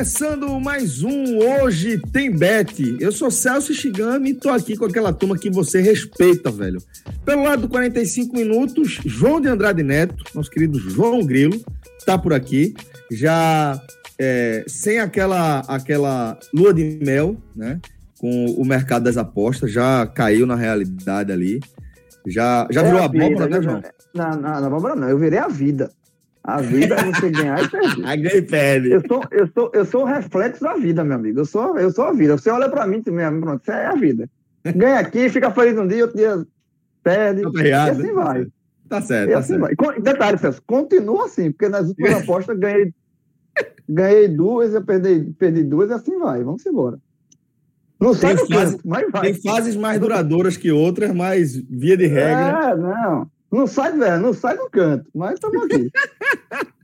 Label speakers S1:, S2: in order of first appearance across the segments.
S1: Começando mais um Hoje Tem Bet. Eu sou Celso Shigami e tô aqui com aquela turma que você respeita, velho. Pelo lado do 45 minutos, João de Andrade Neto, nosso querido João Grilo, tá por aqui. Já é, sem aquela, aquela lua de mel, né? Com o mercado das apostas, já caiu na realidade ali. Já, já virou
S2: É
S1: a abóbora,
S2: vida,
S1: né, João?
S2: Não, não, na abóbora não, eu virei a vida. A vida é você ganhar e perder.
S1: A ganhei pele.
S2: Eu sou, eu, sou, eu sou o reflexo da vida, meu amigo. Eu sou, eu sou a vida. Você olha pra mim, mesmo, pronto, você é a vida. Ganha aqui, fica feliz um dia, outro dia perde.
S1: Tá
S2: e assim vai.
S1: Tá certo,
S2: E
S1: tá
S2: assim
S1: certo.
S2: vai. E Detalhe, Celso, continua assim, porque nas últimas apostas ganhei, ganhei duas, eu perdi, perdi duas e assim vai. Vamos embora. Não
S1: Tem
S2: do
S1: fase-
S2: mas vai.
S1: Tem fases mais duradouras que outras, mas via de regra.
S2: É, não. Não sai, velho, não sai do canto, mas estamos aqui.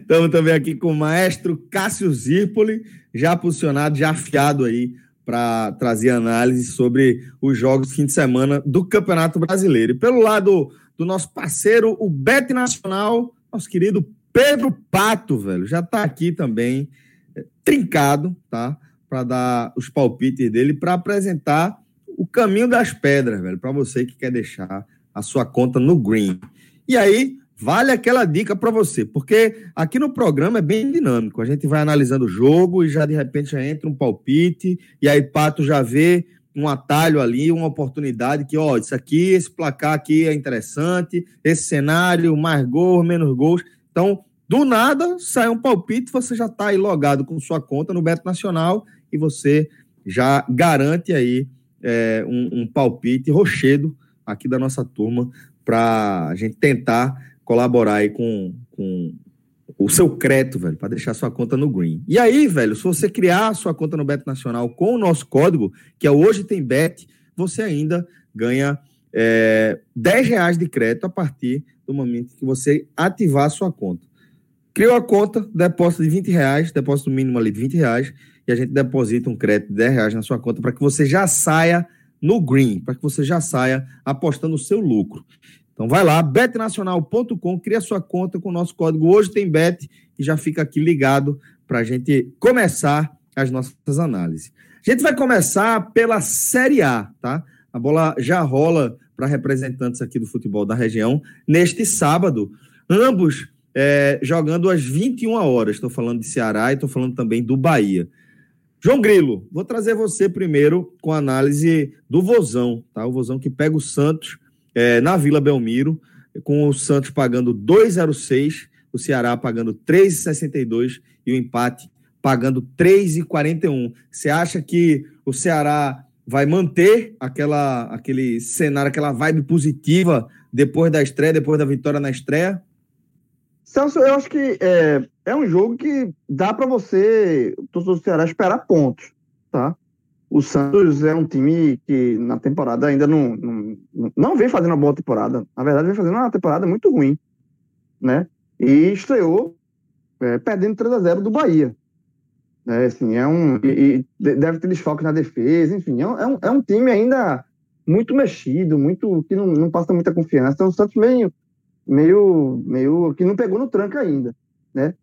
S1: Estamos também aqui com o maestro Cássio Zirpoli, já posicionado, já afiado aí para trazer análise sobre os jogos do fim de semana do Campeonato Brasileiro. E pelo lado do nosso parceiro, o Bet Nacional, nosso querido Pedro Pato, velho, já está aqui também, eh, trincado, tá? Para dar os palpites dele, para apresentar o caminho das pedras, velho, para você que quer deixar a sua conta no Green. E aí, vale aquela dica para você, porque aqui no programa é bem dinâmico. A gente vai analisando o jogo e já de repente já entra um palpite, e aí Pato já vê um atalho ali, uma oportunidade que, ó, isso aqui, esse placar aqui é interessante, esse cenário, mais gols, menos gols. Então, do nada, sai um palpite, você já está aí logado com sua conta no Beto Nacional e você já garante aí é, um, um palpite rochedo aqui da nossa turma para a gente tentar colaborar aí com, com o seu crédito, velho, para deixar sua conta no Green. E aí, velho, se você criar sua conta no Beto Nacional com o nosso código, que é Hoje Tem Bet, você ainda ganha é, 10 reais de crédito a partir do momento que você ativar sua conta. Criou a conta, depósito de 20 reais, depósito mínimo ali de 20 reais, e a gente deposita um crédito de 10 reais na sua conta para que você já saia no green, para que você já saia apostando o seu lucro. Então vai lá, betnacional.com, cria sua conta com o nosso código Hoje Tem Bet e já fica aqui ligado para a gente começar as nossas análises. A gente vai começar pela Série A, tá? A bola já rola para representantes aqui do futebol da região neste sábado, ambos é, jogando às 21 horas. Estou falando de Ceará e estou falando também do Bahia. João Grilo, vou trazer você primeiro com a análise do Vozão, tá? O Vozão que pega o Santos é, na Vila Belmiro, com o Santos pagando 2,06, o Ceará pagando 3,62 e o empate pagando 3,41. Você acha que o Ceará vai manter aquela, aquele cenário, aquela vibe positiva depois da estreia, depois da vitória na estreia?
S2: Celso, eu acho que é, é um jogo que dá para você, o torcedor do Ceará, esperar pontos, tá? O Santos é um time que na temporada ainda não, não, não vem fazendo uma boa temporada. Na verdade, vem fazendo uma temporada muito ruim, né? E estreou é, perdendo 3 a 0 do Bahia. É, assim, é um, e, e deve ter desfalque na defesa, enfim, é um, é um time ainda muito mexido, muito que não, não passa muita confiança. É um Santos meio meio, meio que não pegou no tranco ainda, né?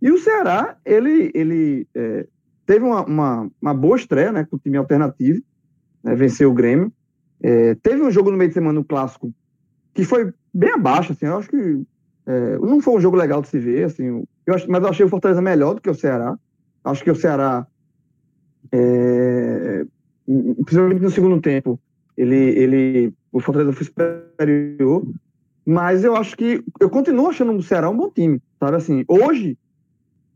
S2: E o Ceará, ele, ele é, teve uma, uma, uma, boa estreia, né, com o time alternativo, né, venceu o Grêmio. É, teve um jogo no meio de semana no clássico que foi bem abaixo, assim, eu acho que é, não foi um jogo legal de se ver, assim, eu acho, mas eu achei o Fortaleza melhor do que o Ceará. Acho que o Ceará, é, principalmente no segundo tempo, ele, ele, o Fortaleza foi superior. Mas eu acho que. Eu continuo achando o Ceará um bom time. Sabe assim, hoje,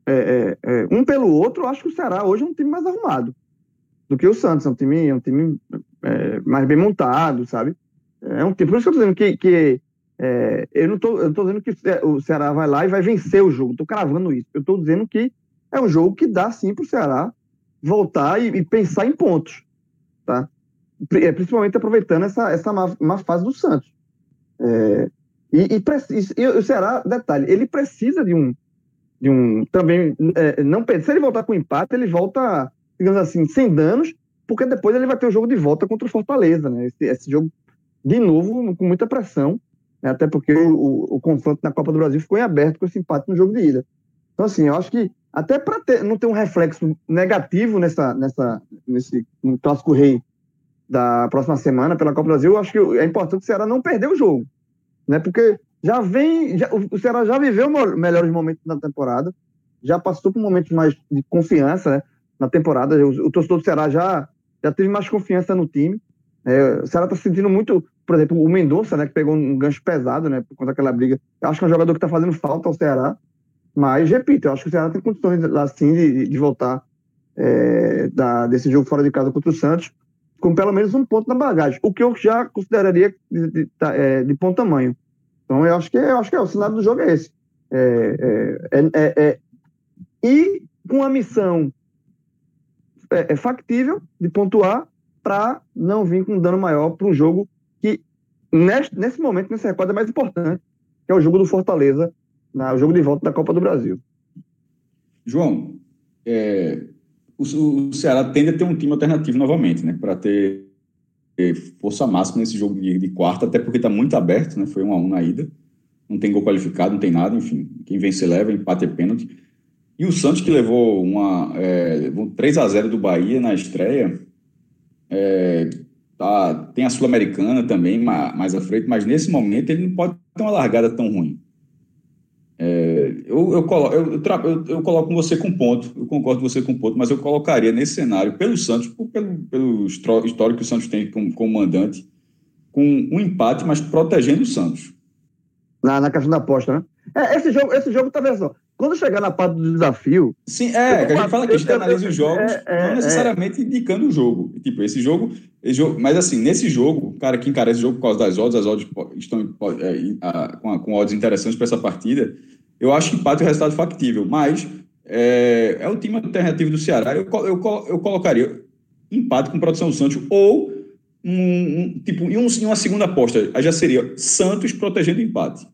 S2: é, é, é, um pelo outro, eu acho que o Ceará hoje é um time mais arrumado do que o Santos. É um time, é um time é, mais bem montado, sabe? É um time. Por isso que eu tô dizendo que. que é, eu não tô, eu tô dizendo que o Ceará vai lá e vai vencer o jogo. Tô cravando isso. Eu tô dizendo que é um jogo que dá sim pro Ceará voltar e, e pensar em pontos. Tá? Principalmente aproveitando essa, essa má, má fase do Santos. É, e, e, e, o Ceará, detalhe, ele precisa de um. De um também. É, não, se ele voltar com empate, ele volta, digamos assim, sem danos, porque depois ele vai ter o jogo de volta contra o Fortaleza, né? Esse, esse jogo, de novo, com muita pressão, né? até porque o, o, o, confronto na Copa do Brasil ficou em aberto com esse empate no jogo de ida. Então, assim, eu acho que até para não ter um reflexo negativo nessa, nessa, nesse Clássico Rei da próxima semana pela Copa do Brasil, eu acho que é importante o Ceará não perder o jogo né? Porque já vem, já, o Ceará já viveu melhores momentos na temporada, já passou por momentos mais de confiança né, na temporada. O, o, torcedor do Ceará já, já teve mais confiança no time. É, o Ceará está sentindo muito, por exemplo, o Mendonça, né, que pegou um gancho pesado, né, por conta daquela briga. Eu acho que é um jogador que está fazendo falta ao Ceará. Mas, repito, eu acho que o Ceará tem condições, assim, de, de voltar é, da, desse jogo fora de casa contra o Santos com pelo menos um ponto na bagagem, o que eu já consideraria de, de, de, é, de bom tamanho. Então, eu acho que, eu acho que é, o cenário do jogo é esse. É, é, é, é, é e com a missão é, factível de pontuar para não vir com um dano maior para um jogo que, nesse, nesse momento, nesse recorde, é mais importante, que é o jogo do Fortaleza, na, o jogo de volta da Copa do Brasil.
S3: João, é, o, o, Ceará tende a ter um time alternativo novamente, né? Para ter, força máxima nesse jogo de, de quarta, até porque está muito aberto, né? Foi um a um na ida. Não tem gol qualificado, não tem nada, enfim. Quem vence leva, empate é pênalti. E o Santos que levou uma é, 3 a 0 do Bahia na estreia, é, tá, tem a Sul-Americana também mais à frente, mas nesse momento ele não pode ter uma largada tão ruim. É, eu, eu, colo, eu, eu, eu, coloco você com ponto, eu concordo com você com ponto, mas eu colocaria nesse cenário, pelo Santos, pelo, pelo histórico que o Santos tem como, como mandante, com um empate, mas protegendo o Santos.
S2: Na, na questão da aposta, né? É, esse jogo, esse jogo só. Quando chegar na parte do desafio.
S3: Sim, é, que a gente fala que a gente analisa os jogos, é, é, não necessariamente é. indicando o jogo. Tipo, esse jogo, esse jogo. Mas assim, nesse jogo, cara que encara esse jogo por causa das odds, as odds estão é, com, com odds interessantes para essa partida. Eu acho que empate é o resultado factível, mas é, é o time alternativo do Ceará. Eu, eu, eu colocaria empate com produção do Santos ou um, um tipo em, um, em, uma segunda aposta. Aí já seria Santos protegendo o empate.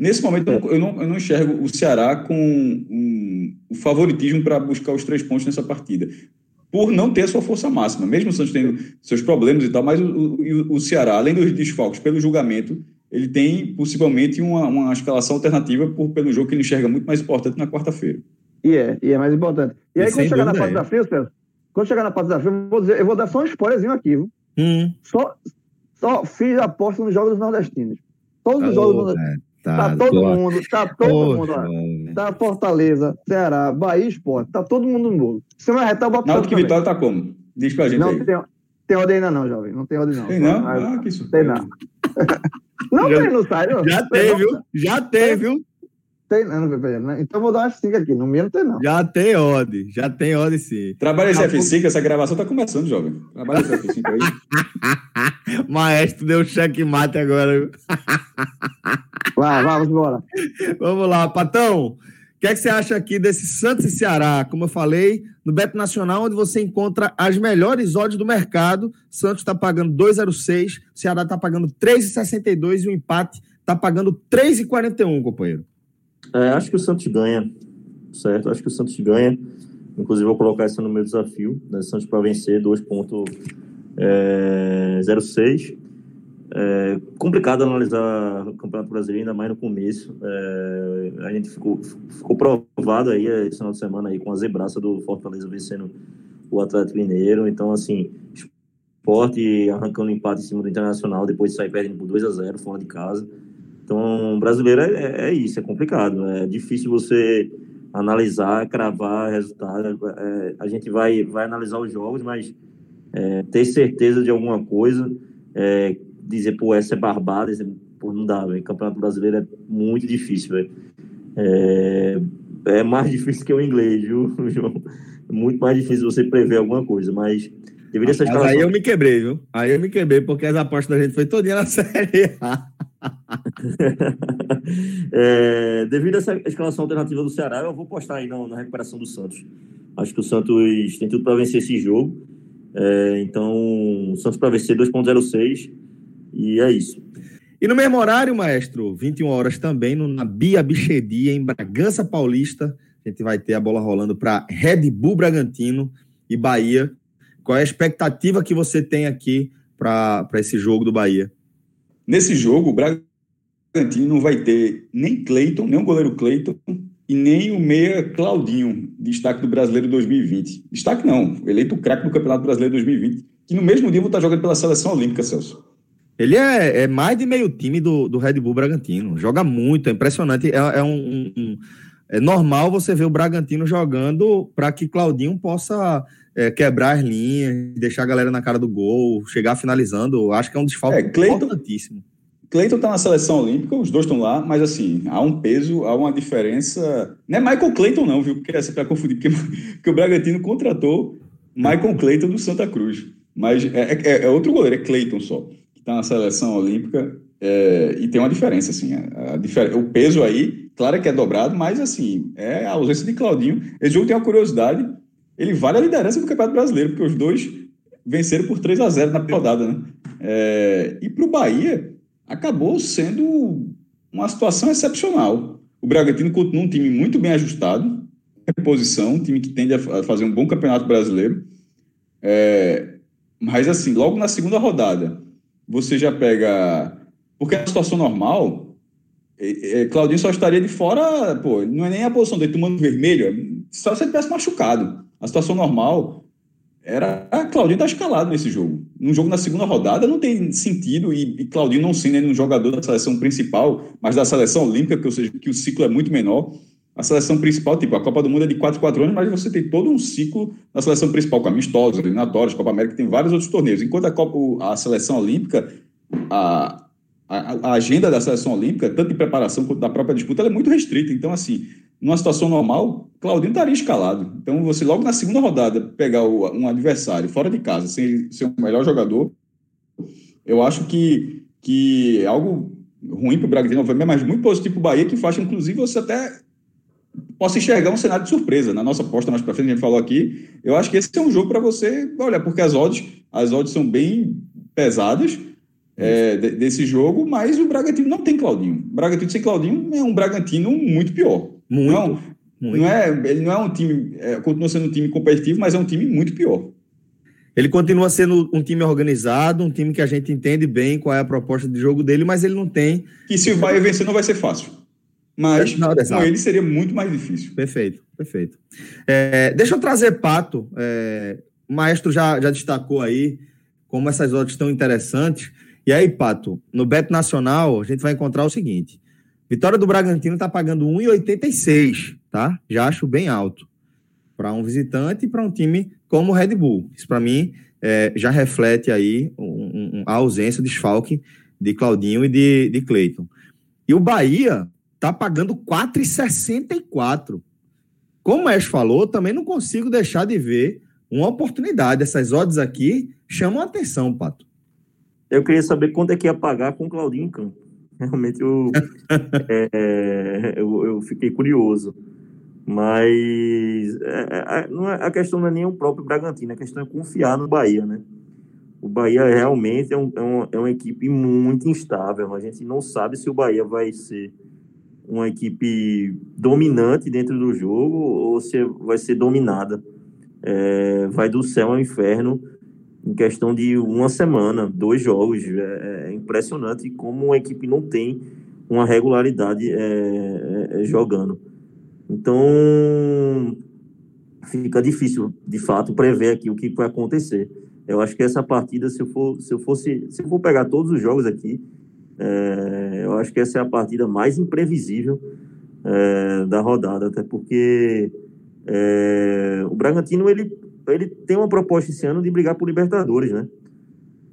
S3: Nesse momento, eu, não, eu não enxergo o Ceará com um, o favoritismo para buscar os três pontos nessa partida. Por não ter a sua força máxima. Mesmo o Santos tendo seus problemas e tal, mas o, o, o Ceará, além dos desfalques pelo julgamento, ele tem possivelmente uma, uma escalação alternativa por, pelo jogo que ele enxerga muito mais importante na quarta-feira.
S2: E é, e é mais importante. E, e aí, quando chegar na parte é. da fila, Celso, quando chegar na parte da fila, eu vou, dizer, eu vou dar só um spoilerzinho aqui, viu? Hum. Só, só fiz aposta nos jogos dos nordestinos. Todos os jogos dos nordestinos. Tá, tá todo mundo, tá todo oh, mundo lá. Tá Fortaleza, Ceará, Bahia Esporte, tá todo mundo no bolo. Se não arretar, bota
S3: Na última vitória tá como? Diz pra gente
S2: não,
S3: aí.
S2: Tem, tem ordem ainda não, jovem. Não tem ordem não.
S3: Tem não? Ah, que
S2: isso. Tem não. Não já, tem no site.
S1: Já tem, viu? Já tem, viu?
S2: Tem, não, não, então vou dar uma F5 aqui. No não tem, não.
S1: Já tem odd. Já tem odd, sim.
S3: Trabalha esse F5, essa gravação tá começando, jovem. Trabalha esse F5 aí.
S1: Maestro deu checkmate agora.
S2: Vai, vamos embora.
S1: Vamos lá, Patão. O que, é que você acha aqui desse Santos e Ceará? Como eu falei, no Beto Nacional, onde você encontra as melhores odds do mercado. Santos está pagando 2,06, Ceará está pagando 3,62 e o empate está pagando 3,41, companheiro.
S4: É, acho que o Santos ganha, certo? Acho que o Santos ganha. Inclusive, vou colocar isso no meu desafio, né? Santos para vencer 2,06. É complicado analisar o Campeonato Brasileiro, ainda mais no começo. É, a gente ficou, ficou provado aí esse final de semana aí com a zebraça do Fortaleza vencendo o Atlético Mineiro. Então, assim, esporte arrancando empate em cima do Internacional, depois de sair perdendo por 2 a 0 fora de casa. Então, brasileiro é, é, é isso, é complicado. É difícil você analisar, cravar resultado. É, a gente vai, vai analisar os jogos, mas é, ter certeza de alguma coisa. É, dizer, pô, essa é barbada, pô, não dá, velho. Campeonato brasileiro é muito difícil, velho. É, é mais difícil que o inglês, viu, João? É muito mais difícil você prever alguma coisa, mas deveria ser.
S1: Aí eu me quebrei, viu? Aí eu me quebrei, porque as apostas da gente foi todinha na Série A.
S4: é, devido a essa escalação alternativa do Ceará, eu vou postar aí na, na recuperação do Santos. Acho que o Santos tem tudo para vencer esse jogo. É, então, o Santos para vencer 2.06 e é isso.
S1: E no mesmo horário, maestro, 21 horas também, no Nabia Bichedia, em Bragança Paulista, a gente vai ter a bola rolando para Red Bull Bragantino e Bahia. Qual é a expectativa que você tem aqui para esse jogo do Bahia?
S3: Nesse jogo, o Bragantino não vai ter nem Cleiton, nem o goleiro Cleiton, e nem o meia Claudinho, destaque do Brasileiro 2020. Destaque não, eleito craque do Campeonato Brasileiro 2020, que no mesmo dia vou estar jogando pela Seleção Olímpica, Celso.
S1: Ele é, é, mais de meio time do, do Red Bull Bragantino. Joga muito, é impressionante. É, é um, um, é normal você ver o Bragantino jogando para que Claudinho possa é, quebrar as linhas, deixar a galera na cara do gol, chegar finalizando. Acho que é um desfalque é, Clayton, importantíssimo.
S3: Cleiton está na seleção olímpica, os dois estão lá, mas assim, há um peso, há uma diferença. Não é Michael Cleiton, não, viu? Porque essa é para confundir, porque, porque o Bragantino contratou Michael Cleiton do Santa Cruz. Mas é, é, é outro goleiro, é Cleiton só está na seleção olímpica é, e tem uma diferença, assim, a, a difer o peso aí, claro que é dobrado, mas assim, é a ausência de Claudinho. Esse jogo tem uma curiosidade, ele vale a liderança do Campeonato Brasileiro, porque os dois venceram por 3 a 0 na rodada, né? É, e para o Bahia, acabou sendo uma situação excepcional. O Bragantino continua um time muito bem ajustado, reposição, um time que tende a fazer um bom campeonato brasileiro. É, mas, assim, logo na segunda rodada, você já pega. Porque na situação normal, é, é, Claudinho só estaria de fora, pô, não é nem a posição dele tomando vermelho, só se ele tivesse machucado. A situação normal era a Claudinho tá escalado nesse jogo. Num jogo na segunda rodada não tem sentido, e, e Claudinho não sendo um jogador da seleção principal, mas da seleção olímpica, que, ou seja, que o ciclo é muito menor. A seleção principal, tipo, a Copa do Mundo é de 4 4 anos, mas você tem todo um ciclo na seleção principal, com amistosos, eliminatórios, Copa América, tem vários outros torneios. Enquanto a, Copa, a seleção olímpica, a, a, a, agenda da seleção olímpica, tanto de preparação quanto da própria disputa, é muito restrita. Então, assim, numa situação normal, Claudinho estaria escalado. Então, você logo na segunda rodada pegar o, um adversário fora de casa, sem ser o melhor jogador, eu acho que, que é algo ruim para o Bragantino, mas muito positivo para o Bahia, que faz, inclusive, você até possa enxergar um cenário de surpresa. Na nossa aposta mais para frente, a gente falou aqui, eu acho que esse é um jogo para você olhar, porque as odds, as odds são bem pesadas é, desse jogo, mas o Bragantino não tem Claudinho. O Bragantino sem Claudinho é um Bragantino muito pior.
S1: Muito.
S3: Não, muito. não é, ele não é um time, é, continua sendo um time competitivo, mas é um time muito pior.
S1: Ele continua sendo um time organizado, um time que a gente entende bem qual é a proposta de jogo dele, mas ele não tem.
S3: E se vai vencer, não vai ser fácil. Mas não, com ele seria muito mais difícil.
S1: Perfeito, perfeito. É, deixa eu trazer Pato. É, o maestro já, já destacou aí como essas odds estão interessantes. E aí, Pato, no Beto Nacional, a gente vai encontrar o seguinte: Vitória do Bragantino está pagando 1,86, tá? Já acho bem alto para um visitante e para um time como o Red Bull. Isso, para mim, é, já reflete aí um, um, a ausência, o desfalque de Claudinho e de, de Cleiton. E o Bahia tá pagando 4,64. Como o Ash falou, também não consigo deixar de ver uma oportunidade. Essas odds aqui chamam a atenção, Pato.
S4: Eu queria saber quanto é que ia pagar com o Claudinho em campo. Realmente eu, é, eu, eu, fiquei curioso. Mas é, é, não é, a questão não é nem o próprio Bragantino, a questão é confiar no Bahia, né? O Bahia realmente é, um, é, uma, é uma equipe muito instável. A gente não sabe se o Bahia vai ser uma equipe dominante dentro do jogo ou se vai ser dominada. É, vai do céu ao inferno em questão de uma semana, dois jogos. É, é impressionante como uma equipe não tem uma regularidade é, é, é, jogando. Então, fica difícil, de fato, prever aqui o que vai acontecer. Eu acho que essa partida, se eu, for, se eu fosse, se eu for pegar todos os jogos aqui, é, eu acho que essa é a partida mais imprevisível é, da rodada, até porque o Bragantino ele, ele tem uma proposta esse ano de brigar por Libertadores, né?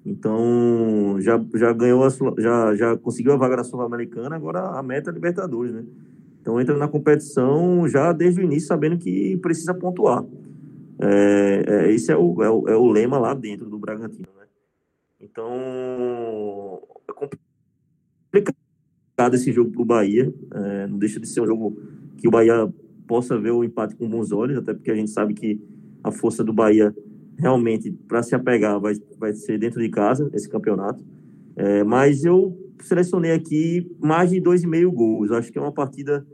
S4: Então, já, já ganhou, a, já, já conseguiu a vaga na Sul-Americana, agora a meta é Libertadores, né? Então, entra na competição já desde o início, sabendo que precisa pontuar. É, é, esse é o, é, o, é o lema lá dentro do Bragantino, né? Então, é complicado esse jogo para o Bahia. É, não deixa de ser um jogo que o Bahia possa ver o empate com bons olhos, até porque a gente sabe que a força do Bahia realmente para se apegar vai, vai ser dentro de casa esse campeonato. É, mas eu selecionei aqui mais de dois e meio gols. Acho que é uma partida,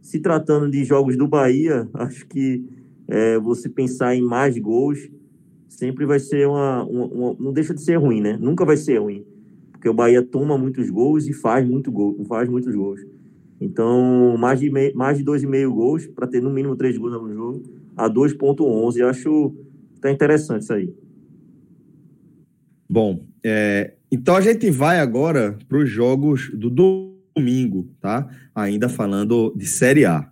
S4: se tratando de jogos do Bahia, acho que é, você pensar em mais gols sempre vai ser uma, uma, uma, não deixa de ser ruim, né? Nunca vai ser ruim, porque o Bahia toma muitos gols e faz muito gol, faz muitos gols. Então, mais de, mais de dois e meio gols, para ter no mínimo três gols no jogo, a 2.11, acho tá interessante isso aí.
S1: Bom, é, então a gente vai agora para os jogos do domingo, tá? Ainda falando de Série A.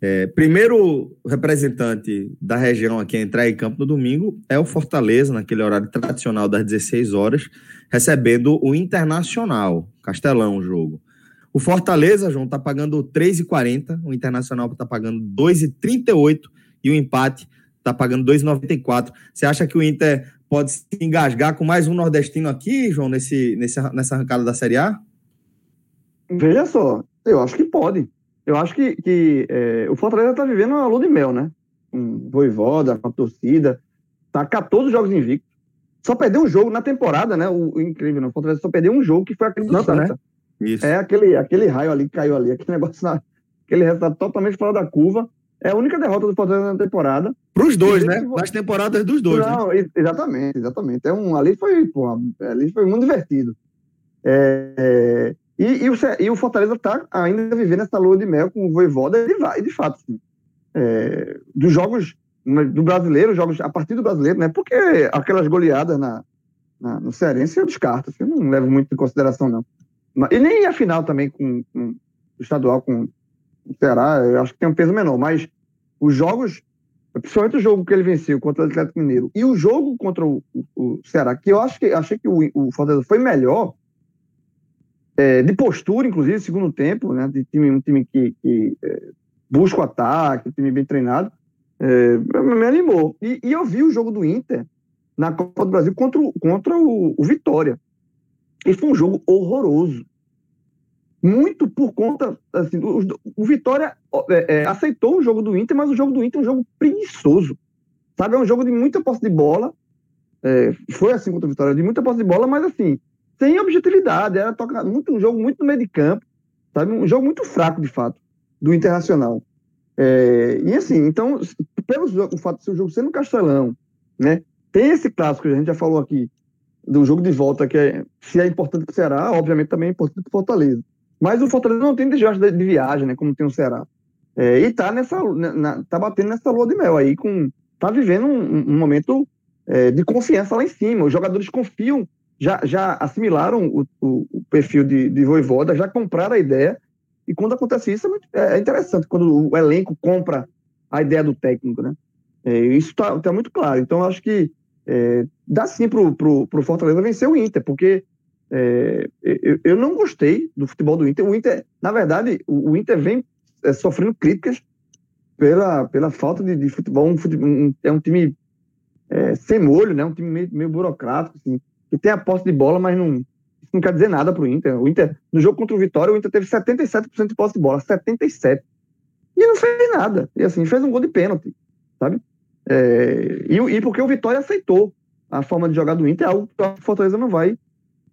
S1: É, primeiro representante da região aqui a entrar em campo no domingo é o Fortaleza, naquele horário tradicional das 16 horas, recebendo o Internacional, Castelão, o jogo. O Fortaleza, João, está pagando 3,40, o Internacional está pagando 2,38 e o empate está pagando 2,94. Você acha que o Inter pode se engasgar com mais um nordestino aqui, João, nesse, nesse, nessa arrancada da Série A?
S2: Veja só, eu acho que pode. Eu acho que, que é, o Fortaleza está vivendo uma lua de mel, né? Com voivoda, com a torcida. Tá 14 jogos invictos. Só perdeu um jogo na temporada, né? O, o incrível, né? O Fortaleza só perdeu um jogo que foi aquele do Santa. Né? Isso. É aquele, aquele raio ali que caiu ali, aquele negócio, aquele resultado totalmente fora da curva. É a única derrota do Fortaleza na temporada.
S1: Para os dois, né? Nas temporadas dos dois.
S2: Não, né? exatamente, exatamente. É um, ali foi, porra, ali foi muito divertido. É, é, e, e, o, e o Fortaleza está ainda vivendo essa lua de mel com o Voivoda, e de, de fato, sim. É, dos jogos do brasileiro, jogos a partir do brasileiro, né? Porque aquelas goleadas na, na no Cearense eu descarto, assim, eu não levo muito em consideração, não. E nem a final também com, com o estadual com Ceará, eu acho que tem um peso menor, mas os jogos, principalmente o jogo que ele venceu contra o Atlético Mineiro e o jogo contra o, o, o Ceará, que eu acho que achei que o, o Fortaleza foi melhor, é, de postura, inclusive, segundo tempo, né, de time, um time que, que é, busca o ataque, um time bem treinado, é, me animou. E, e, eu vi o jogo do Inter na Copa do Brasil contra, contra o, o Vitória. E foi um jogo horroroso. Muito por conta. Assim, o, o Vitória é, é, aceitou o jogo do Inter, mas o jogo do Inter é um jogo preguiçoso. Sabe? É um jogo de muita posse de bola. É, foi assim contra o Vitória, de muita posse de bola, mas assim, sem objetividade. Era toca, muito, um jogo muito no meio de campo. Sabe? Um jogo muito fraco, de fato, do Internacional. É, e assim, então, pelo o fato de ser um jogo sendo Castelão, né? Tem esse clássico a gente já falou aqui, do jogo de volta, que é, se é importante para o Ceará, obviamente também é importante para o Fortaleza. Mas o Fortaleza não tem desgaste de, viagem, né, como tem o Ceará. É, e tá nessa, na, tá batendo nessa lua de mel aí, com, tá vivendo um, um momento é, de confiança lá em cima. Os jogadores confiam, já, já assimilaram o, o, o perfil de, de Voivoda, já compraram a ideia. E quando acontece isso, é, muito, é interessante, quando o elenco compra a ideia do técnico, né? É, isso está tá muito claro. Então, acho que é, dá sim para o Fortaleza vencer o Inter, porque é, eu, eu, não gostei do futebol do Inter. O Inter, na verdade, o, o Inter vem é, sofrendo críticas pela, pela falta de, de futebol. Um, um, é um time é, sem molho, né? um time meio, meio burocrático, assim, que tem a posse de bola, mas não, não quer dizer nada para o Inter. O Inter, no jogo contra o Vitória, o Inter teve 77% de posse de bola, 77%. E não fez nada. E assim, fez um gol de pênalti, sabe? É, e, e, porque o Vitória aceitou a forma de jogar do Inter, é algo que o Fortaleza não vai,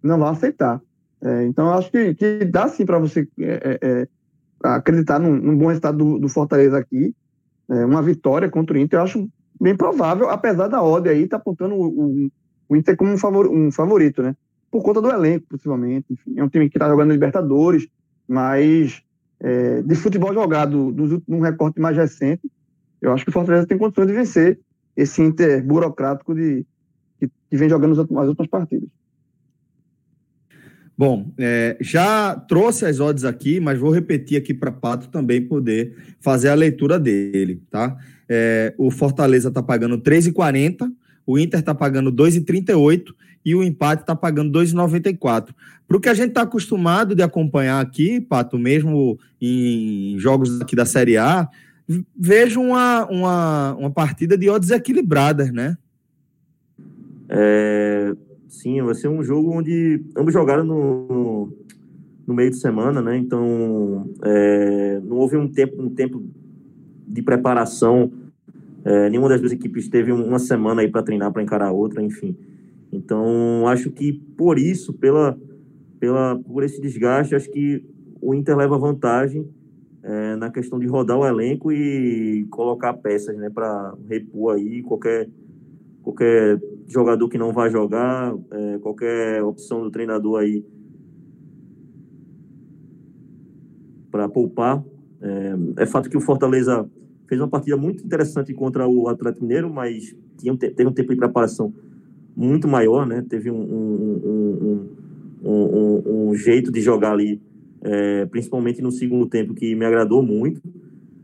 S2: não vai aceitar. É, então, eu acho que, que dá sim para você é, é, é, acreditar num, num, bom resultado do, do Fortaleza aqui. É, uma vitória contra o Inter, eu acho bem provável, apesar da ordem aí, tá apontando o, o, o Inter como um, favor, um, favorito, né? Por conta do elenco, possivelmente. Enfim, é um time que está jogando Libertadores, mas de futebol jogado num recorte mais recente, eu acho que o Fortaleza tem condições de vencer esse Inter burocrático de, que, que vem jogando as, as últimas partidas.
S1: Bom, é, já trouxe as odds aqui, mas vou repetir aqui para Pato também poder fazer a leitura dele, tá? É, o Fortaleza está pagando 3,40, o Inter está pagando 2,38 e o empate está pagando 2,94. Para o que a gente está acostumado de acompanhar aqui, Pato, mesmo em jogos aqui da Série A, vejo uma, uma, uma partida de odds equilibradas, né?
S4: É, sim, vai ser um jogo onde ambos jogaram no, no meio de semana, né? Então é, não houve um tempo, um tempo de preparação. É, nenhuma das duas equipes teve uma semana aí para treinar para encarar a outra, enfim. Então acho que por isso, pela, pela, por esse desgaste, acho que o Inter leva vantagem é, na questão de rodar o elenco e colocar peças, né, para repor aí qualquer qualquer jogador que não vai jogar, é, qualquer opção do treinador aí para poupar. É, é, fato que o Fortaleza fez uma partida muito interessante contra o Atlético Mineiro, mas tinha, teve um tempo de preparação muito maior, né? Teve um, um, um, um jeito de jogar ali, é, principalmente no segundo tempo, que me agradou muito.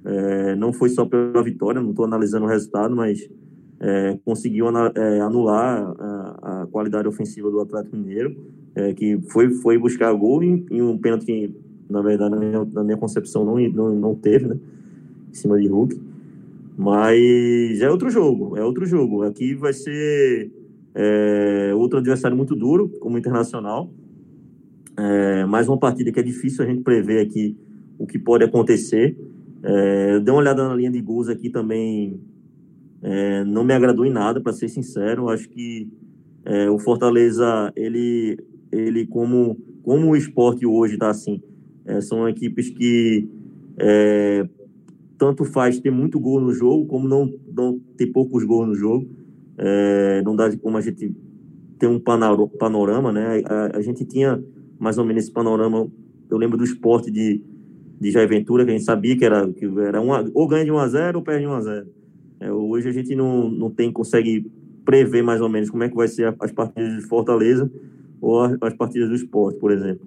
S4: É, não foi só pela vitória, não estou analisando o resultado, mas é, conseguiu é, anular a, a, qualidade ofensiva do Atlético Mineiro, é, que foi, foi buscar gol em, em, um pênalti que, na verdade, na minha, na minha concepção, não, não, não teve, né? Em cima de Hulk. Mas é outro jogo, é outro jogo. Aqui vai ser é, outro adversário muito duro, como Internacional. É, mais uma partida que é difícil a gente prever aqui o que pode acontecer. É, dê uma olhada na linha de gols aqui também é, não me agradou em nada, para ser sincero. Acho que é, o Fortaleza, ele, ele como, como o esporte hoje está assim, é, são equipes que é, tanto faz ter muito gol no jogo, como não, não ter poucos gols no jogo. É, não dá como a gente ter um panorama, né? A, a, gente tinha mais ou menos esse panorama. Eu lembro do esporte de, de Jair Ventura, que a gente sabia que era, que era uma, ou ganha de 1 a 0 ou perde de 1 a 0 é, hoje a gente não, não tem, consegue prever mais ou menos como é que vai ser as partidas de Fortaleza ou as partidas do esporte, por exemplo.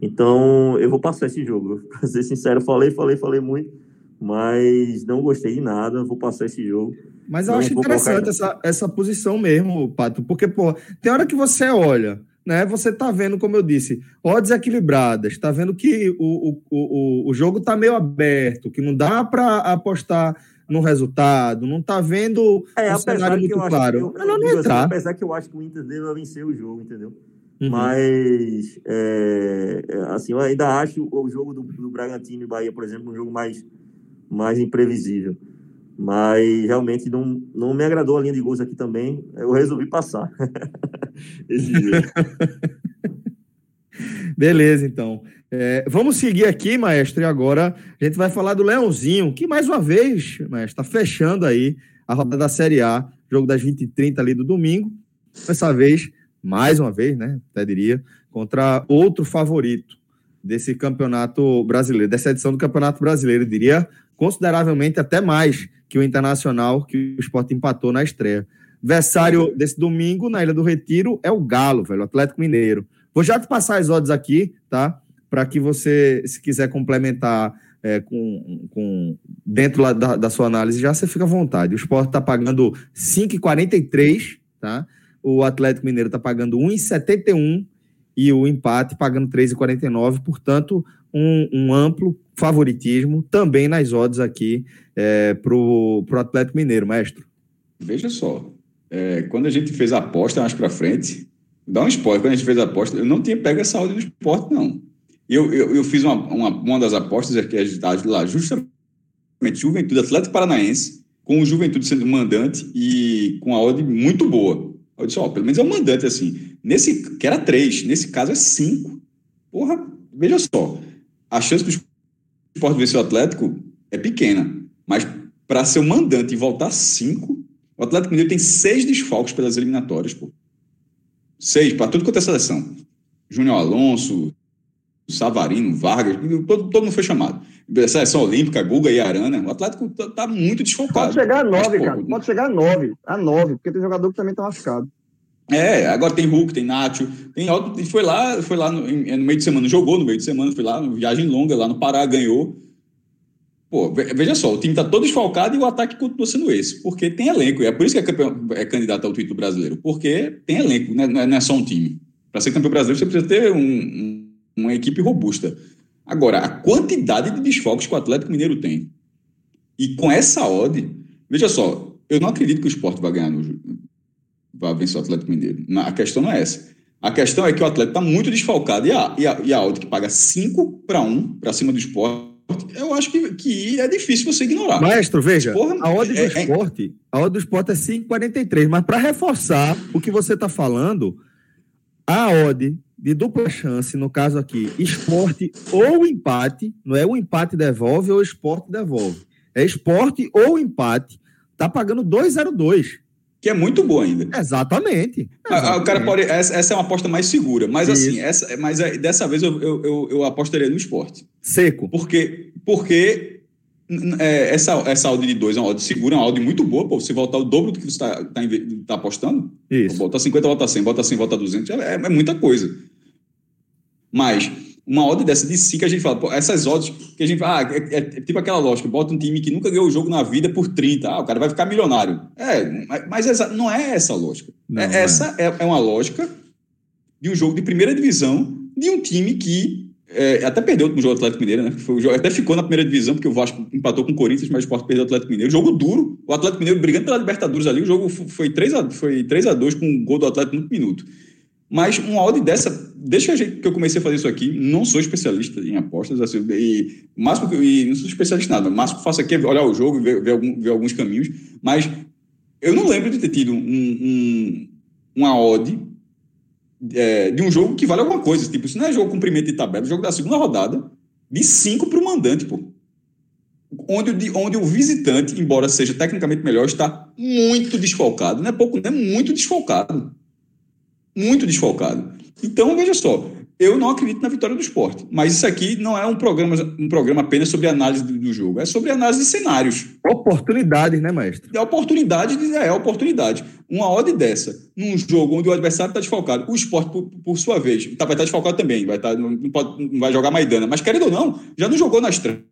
S4: Então, eu vou passar esse jogo. Para ser sincero, falei, falei, falei muito, mas não gostei de nada. Vou passar esse jogo.
S1: Mas eu não acho interessante essa, essa posição mesmo, Pato, porque, pô, tem hora que você olha, né? Você tá vendo, como eu disse, odds equilibradas, tá vendo que o, o, o, o jogo tá meio aberto, que não dá para apostar no resultado, não está vendo
S4: é, um cenário muito claro. Eu, eu, não entrar. Assim, apesar que eu acho que o Inter deve vencer o jogo, entendeu? Uhum. Mas, é, é, assim, eu ainda acho o jogo do, do Bragantino e Bahia, por exemplo, um jogo mais, mais imprevisível. Mas realmente não, não me agradou a linha de gols aqui também. Eu resolvi passar.
S1: Beleza, então. É, vamos seguir aqui, maestro, e agora a gente vai falar do Leãozinho, que mais uma vez, maestro, está fechando aí a roda da Série A, jogo das 20 e 30 ali do domingo. Dessa vez, mais uma vez, né? Até diria, contra outro favorito desse campeonato brasileiro, dessa edição do Campeonato Brasileiro, diria consideravelmente até mais que o Internacional, que o Sport empatou na estreia. Versário desse domingo, na Ilha do Retiro, é o Galo, velho, o Atlético Mineiro. Vou já te passar as odds aqui, tá? Para que você, se quiser complementar é, com, com, dentro da, da, sua análise, já você fica à vontade. O Sport está pagando 5,43, tá? O Atlético Mineiro está pagando 1,71 e o empate pagando 3,49, portanto, um, um, amplo favoritismo também nas odds aqui é, para o Atlético Mineiro, mestre.
S3: Veja só, é, quando a gente fez a aposta mais para frente, Dá um spoiler. Quando a gente fez a aposta, eu não tinha pego essa ordem do esporte, não. Eu, eu, eu fiz uma, uma, uma das apostas que estava lá, justamente Juventude Atlético Paranaense, com o Juventude sendo mandante e com a ordem muito boa. Eu disse, ó, pelo menos é um mandante assim. Nesse, que era três, nesse caso é cinco. Porra, veja só. A chance do esporte vencer o Atlético é pequena. Mas para ser o mandante e voltar cinco, o Atlético Mineiro tem seis desfalques pelas eliminatórias, pô. Seis, para tudo quanto é seleção. Júnior Alonso, Savarino, Vargas, todo, todo mundo foi chamado. Seleção Olímpica, Guga e Arana. O Atlético tá, tá muito desfocado.
S2: Pode chegar a nove, cara. Pode chegar a nove. A nove, porque tem jogador que também tá machucado.
S3: É, agora tem Hulk, tem Nacho, tem foi lá, foi lá no, no, meio de semana, jogou no meio de semana, foi lá, viagem longa lá no Pará, ganhou. Pô, veja só, o time está todo desfalcado e o ataque continua sendo esse, porque tem elenco. E é por isso que é, campeão, é candidato ao título brasileiro, porque tem elenco, né? não é só um time. Para ser campeão brasileiro, você precisa ter um, uma equipe robusta. Agora, a quantidade de desfalques que o Atlético Mineiro tem, e com essa odd, veja só, eu não acredito que o esporte vai ganhar no vai vencer o Atlético Mineiro. A questão não é essa. A questão é que o Atlético está muito desfalcado e a, e a, e a odd que paga 5 para 1 para cima do esporte eu acho que, que é difícil você ignorar.
S1: Maestro, veja, Porra, a odd do é, é esporte, é... a odd do esporte é 5,43, mas para reforçar o que você está falando, a odd de dupla chance, no caso aqui, esporte ou empate, não é o empate devolve ou o esporte devolve. É esporte ou empate, tá pagando 2,02
S3: que é muito boa ainda.
S1: Exatamente.
S3: exatamente. O cara pode. Essa, essa, é uma aposta mais segura. Mas Isso. assim, essa, mas é, dessa vez eu, eu, eu, eu apostaria no esporte.
S1: Seco.
S3: Porque, porque é, essa, essa Audi de 2 é uma Audi segura, é uma Audi muito boa, pô. Você voltar o dobro do que você está tá, tá apostando. Isso. Volta 50, volta 100, volta 100, volta 200, é, é muita coisa. Mas uma odd dessa de 5 a gente fala, pô, essas odds que a gente fala, ah, é, é, é, tipo aquela lógica, bota um time que nunca ganhou o jogo na vida por 30, ah, o cara vai ficar milionário. É, mas essa, não é essa a lógica. Não, é, essa é. é. uma lógica de um jogo de primeira divisão de um time que é, até perdeu no jogo do Atlético Mineiro, né? Foi, jogo, até ficou na primeira divisão, porque o Vasco empatou com o Corinthians, mas o Sport perdeu o Atlético Mineiro. Jogo duro, o Atlético Mineiro brigando pela Libertadores ali, o jogo foi 3 a, foi 3 a 2 com o gol do Atlético no minuto. Mas uma odd dessa, desde que eu comecei a fazer isso aqui, não sou especialista em apostas, assim, e, máximo, e não sou especialista em nada, o máximo que faço aqui é olhar o jogo, ver, ver, algum, ver alguns caminhos, mas eu não lembro de ter tido um, um, uma odd é, de um jogo que vale alguma coisa, tipo, isso não é jogo cumprimento de tabela, é jogo da segunda rodada, de 5 para o mandante, pô. Onde, onde o visitante, embora seja tecnicamente melhor, está muito desfalcado, não é pouco, não é muito desfalcado muito desfalcado. Então, veja só, eu não acredito na vitória do esporte. Mas isso aqui não é um programa, um programa apenas sobre análise do, jogo, é sobre análise de cenários.
S1: Oportunidades, né, maestro?
S3: É oportunidade, é, é oportunidade. Uma odd dessa, num jogo onde o adversário está desfalcado, o esporte, por, por sua vez, tá, vai estar tá desfalcado também, vai tá, não, pode, não vai jogar Maidana, mas querendo ou não, já não jogou na estreia.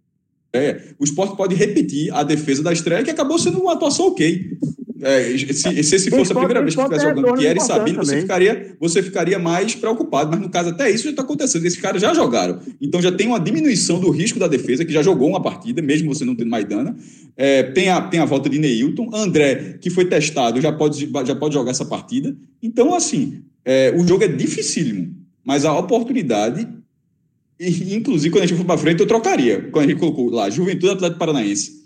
S3: O esporte pode repetir a defesa da estreia, que acabou sendo uma atuação ok. É, se, se esse fosse a primeira vez que estivesse jogando Pierre e Sabino, você ficaria, você ficaria mais preocupado. Mas no caso, até isso já está acontecendo. Esses caras já jogaram. Então já tem uma diminuição do risco da defesa, que já jogou uma partida, mesmo você não tendo Maidana. É, tem, a, tem a volta de Neilton. André, que foi testado, já pode, já pode jogar essa partida. Então, assim, é, o jogo é dificílimo. Mas a oportunidade e, inclusive, quando a gente for para frente, eu trocaria. Quando a gente colocou lá, Juventude Atlético Paranaense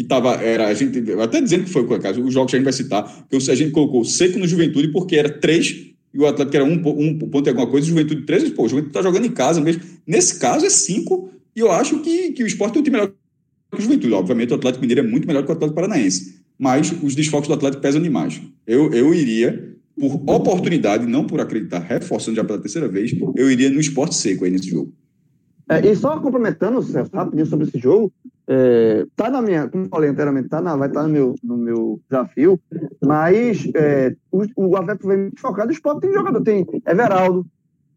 S3: que estava, era, a gente, até dizendo que foi o caso, os jogos que a gente vai citar, que a gente colocou seco no Juventude porque era três e o Atlético era um, um ponto e alguma coisa, o Juventude três, pô, o Juventude está jogando em casa mesmo. Nesse caso é cinco, e eu acho que, que o esporte tem um time melhor que o Juventude. Obviamente o Atlético Mineiro é muito melhor que o Atlético Paranaense, mas os desfalques do Atlético pesam demais. Eu, eu iria, por oportunidade, não por acreditar, reforçando já pela terceira vez, eu iria no esporte seco aí nesse jogo.
S2: É, e só complementando, Celso, rapidinho sobre esse jogo, é, tá na minha, como falei anteriormente, tá na, vai estar tá no, meu, no meu desafio, mas é, o, o Atlético vem muito focado, o esporte tem jogador, tem Everaldo,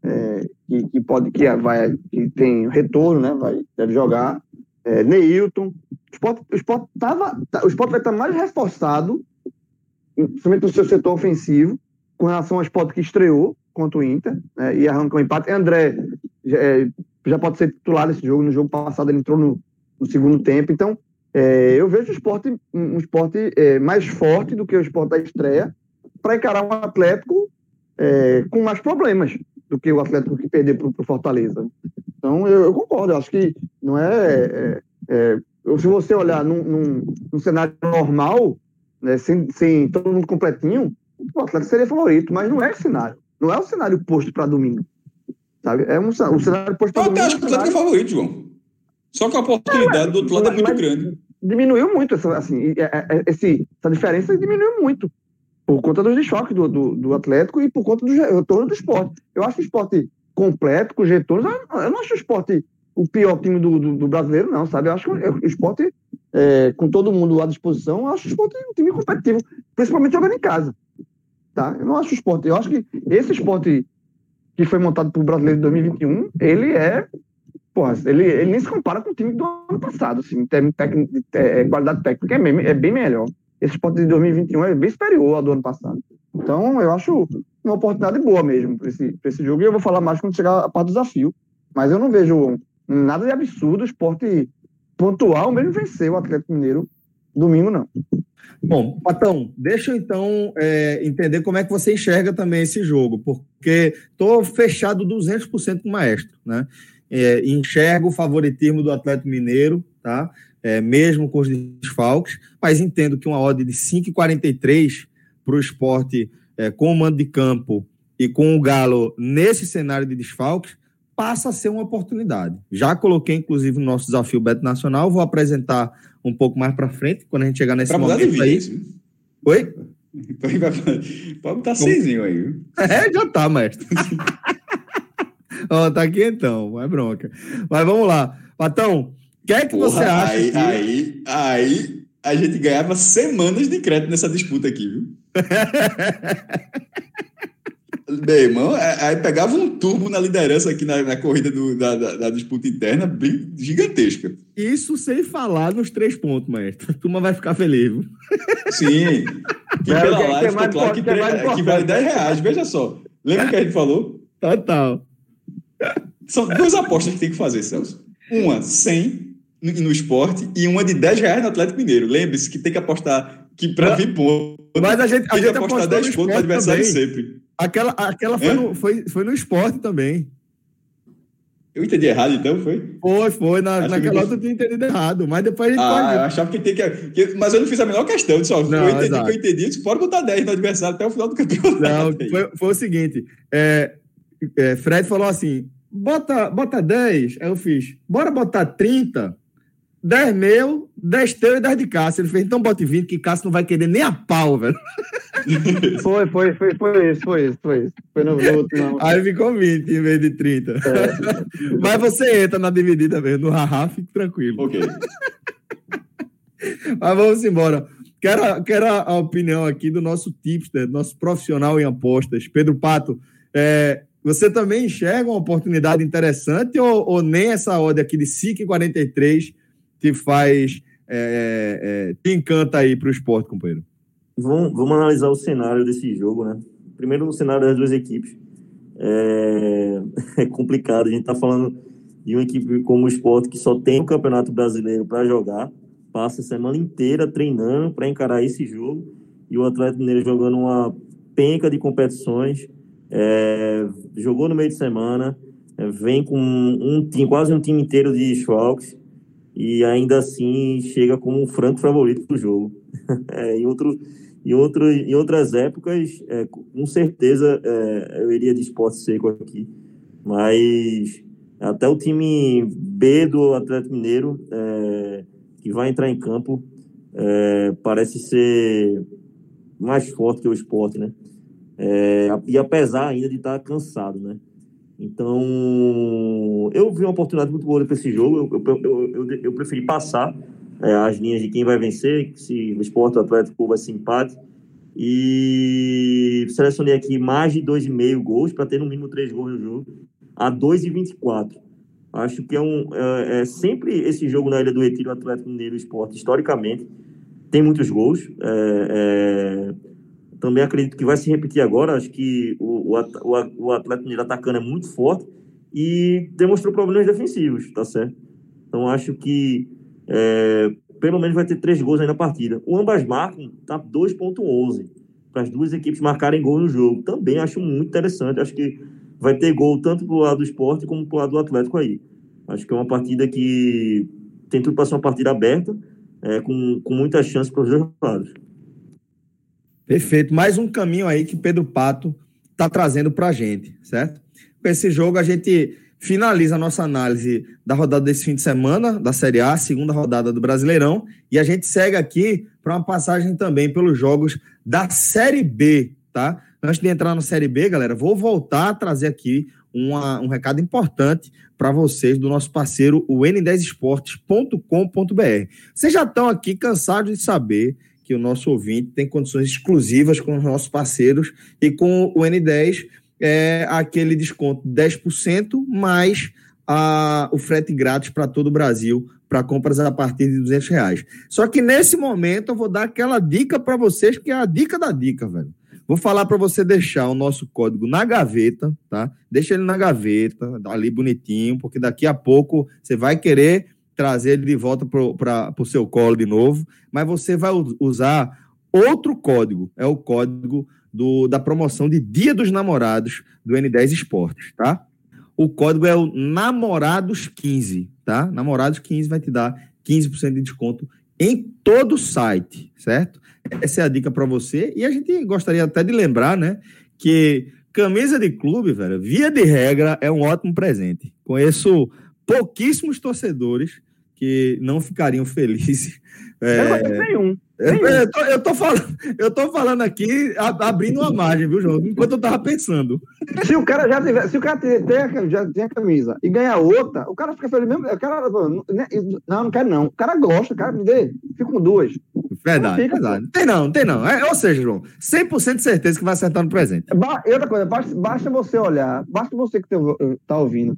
S2: é, que, que, pode, que, vai, que tem retorno, né, vai, deve jogar, é, Neilton, o esporte, o esporte, tava, tá, o esporte vai estar mais reforçado, principalmente no seu setor ofensivo, com relação ao esporte que estreou contra o Inter, né, e arrancou um empate, André é, já pode ser titular desse jogo, no jogo passado ele entrou no no segundo tempo. Então, é, eu vejo o esporte um esporte é, mais forte do que o esporte da estreia para encarar um Atlético é, com mais problemas do que o Atlético que perder para o Fortaleza. Então, eu, eu, concordo. Eu acho que não é, é, é se você olhar num, num, num cenário normal, né, sem, sem todo mundo completinho, o Atlético seria favorito, mas não é o cenário. Não é o cenário posto para domingo. Sabe? É um, o cenário posto para domingo.
S3: Eu até acho que o Atlético é favorito, João. Só que a oportunidade do outro lado é muito grande.
S2: Diminuiu muito essa, assim, é, é, esse, essa diferença diminuiu muito. Por conta dos desfoques do, do, do, Atlético e por conta do retorno do esporte. Eu acho o esporte completo, com retornos, eu não acho o esporte o pior time do, do, do brasileiro, não, sabe? Eu acho que o esporte, é, com todo mundo à disposição, eu acho o esporte um time competitivo, principalmente jogando em casa. Tá? Eu não acho o esporte. Eu acho que esse esporte que foi montado para o brasileiro de 2021, ele é Porra, ele, ele nem se compara com o time do ano passado, assim, em termos de é, qualidade técnica, é bem, é bem melhor. Esse esporte de 2021 é bem superior ao do ano passado. Então, eu acho uma oportunidade boa mesmo para esse, esse jogo. E eu vou falar mais quando chegar a parte do desafio. Mas eu não vejo nada de absurdo o esporte pontual, mesmo vencer o Atlético Mineiro domingo, não.
S1: Bom, Patão, deixa eu então é, entender como é que você enxerga também esse jogo, porque estou fechado 200% com o Maestro, né? É, enxergo o favoritismo do Atlético Mineiro, tá? É, mesmo com os desfalques, mas entendo que uma odd de 5,43 para o esporte é, com o mando de campo e com o Galo nesse cenário de desfalques passa a ser uma oportunidade. Já coloquei, inclusive, no nosso desafio Beto Nacional, vou apresentar um pouco mais para frente, quando a gente chegar nesse pra momento
S3: mudar de aí. Isso.
S1: Oi?
S3: Pode botar seiszinho aí.
S1: É, já tá, mestre. Ó, tá aqui então, é bronca. Mas vamos lá. Patão, o que é que Porra, você acha?
S3: Aí,
S1: que...
S3: aí, aí, a gente ganhava semanas de crédito nessa disputa aqui, viu? Meu irmão, é, aí pegava um turbo na liderança aqui na, na corrida do, da, da, da, disputa interna, bem gigantesca.
S1: Isso sem falar nos três pontos, maestro. A turma vai ficar feliz. Viu?
S3: Sim. Que é, pela live claro que, que, que vale 10 reais. Veja só. Lembra o que a gente falou?
S1: Total.
S3: São duas apostas que tem que fazer, Celso. Uma 100 no, esporte e uma de 10 reais no Atlético Mineiro. Lembre-se que tem que apostar que para vir ponto.
S1: Mas a gente, a gente
S3: apostar 10 pontos no adversário também. sempre.
S1: Aquela, aquela foi, no, foi, foi no esporte também.
S3: Eu entendi errado, então, foi?
S1: Foi, foi. Na, naquela outra eu tinha entendido errado, mas depois a gente
S3: ah, pode... eu achava que tem que, que... Mas eu não fiz a menor questão, só não, eu entendi exato. que eu entendi. Você pode botar 10 no adversário até o final do campeonato.
S1: Não, foi, foi o seguinte, é, é, Fred falou assim, bota, bota 10, aí eu fiz, bora botar 30, 10 meu, 10 teu e 10 de Cássio. Ele fez, então bote 20, que Cássio não vai querer nem a pau, velho.
S2: Foi, foi, foi, foi isso, foi isso, foi isso. Foi no, no,
S1: Aí ficou 20 em vez de 30. É. Mas você entra na dividida mesmo, no haha, fique tranquilo.
S3: Ok.
S1: Mas vamos embora. Quero, quero a opinião aqui do nosso tipster, nosso profissional em apostas, Pedro Pato. É, você também enxerga uma oportunidade interessante ou, ou nem essa ordem aqui de 5,43 te faz, é, é, te encanta aí para o esporte, companheiro?
S4: Vamos, vamos analisar o cenário desse jogo, né? Primeiro, o cenário das duas equipes. É, é complicado, a gente está falando de uma equipe como o esporte que só tem o Campeonato Brasileiro para jogar, passa a semana inteira treinando para encarar esse jogo, e o Atlético Mineiro jogando uma penca de competições, é, jogou no meio de semana, é, vem com um quase um time inteiro de desfalques, e ainda assim chega como um franco favorito do jogo. é, em, outro, em, outro, em outras épocas, é, com certeza é, eu iria de esporte seco aqui, mas até o time B do Atlético Mineiro, é, que vai entrar em campo, é, parece ser mais forte que o esporte, né? É, e apesar ainda de estar cansado, né? Então, eu vi uma oportunidade muito boa para esse jogo. Eu, eu, eu, eu preferi passar é, as linhas de quem vai vencer, se o esporte Atlético vai ser empate. E selecionei aqui mais de 2,5 gols, para ter no mínimo 3 gols no jogo, a 2,24. Acho que é, um, é, é, sempre esse jogo na Ilha do Retiro, Atlético Mineiro Esporte, historicamente, tem muitos gols. É, é também acredito que vai se repetir agora. Acho que o, o, o Atlético Mineiro atacando é muito forte e demonstrou problemas defensivos, tá certo? Então acho que é, pelo menos vai ter três gols aí na partida. O ambas marcam, tá 2.11 para as duas equipes marcarem gol no jogo. Também acho muito interessante. Acho que vai ter gol tanto pro lado do esporte como pro lado do Atlético aí. Acho que é uma partida que tem tudo para ser uma partida aberta, é, com, com muita chance para os dois lados.
S1: Perfeito. Mais um caminho aí que Pedro Pato está trazendo para a gente, certo? Com esse jogo, a gente finaliza a nossa análise da rodada desse fim de semana, da Série A, segunda rodada do Brasileirão, e a gente segue aqui para uma passagem também pelos jogos da Série B, tá? Antes de entrar na Série B, galera, vou voltar a trazer aqui uma, um recado importante para vocês do nosso parceiro, o n10esportes.com.br. Vocês já estão aqui cansados de saber que o nosso ouvinte tem condições exclusivas com os nossos parceiros e com o N10 é aquele desconto de 10% mais a, o frete grátis para todo o Brasil para compras a partir de 200 reais. Só que nesse momento eu vou dar aquela dica para vocês, que é a dica da dica, velho. Vou falar para você deixar o nosso código na gaveta, tá? Deixa ele na gaveta, ali bonitinho, porque daqui a pouco você vai querer trazer ele de volta para o seu colo de novo, mas você vai usar outro código, é o código do, da promoção de Dia dos Namorados do N10 Esportes, tá? O código é o Namorados15, tá? Namorados15 vai te dar 15% de desconto em todo o site, certo? Essa é a dica para você. E a gente gostaria até de lembrar, né, que camisa de clube, velho, via de regra, é um ótimo presente. Conheço pouquíssimos torcedores que não ficariam felizes.
S2: É, nenhum.
S1: Eu, eu, tô, eu, tô, falando, eu tô falando aqui, abrindo uma margem, viu, João? Enquanto eu tava pensando.
S2: Se o cara já tiver, se o cara tem, tem, já tem a camisa e ganha outra, o cara fica feliz mesmo. O cara, não, não quero não. O cara gosta, o cara me dê, fica com duas.
S1: Verdade, fica, verdade. Tem não, tem não. É, ou seja, João, 100% de certeza que vai acertar no presente.
S2: E outra coisa, basta, basta você olhar, basta você que tá ouvindo,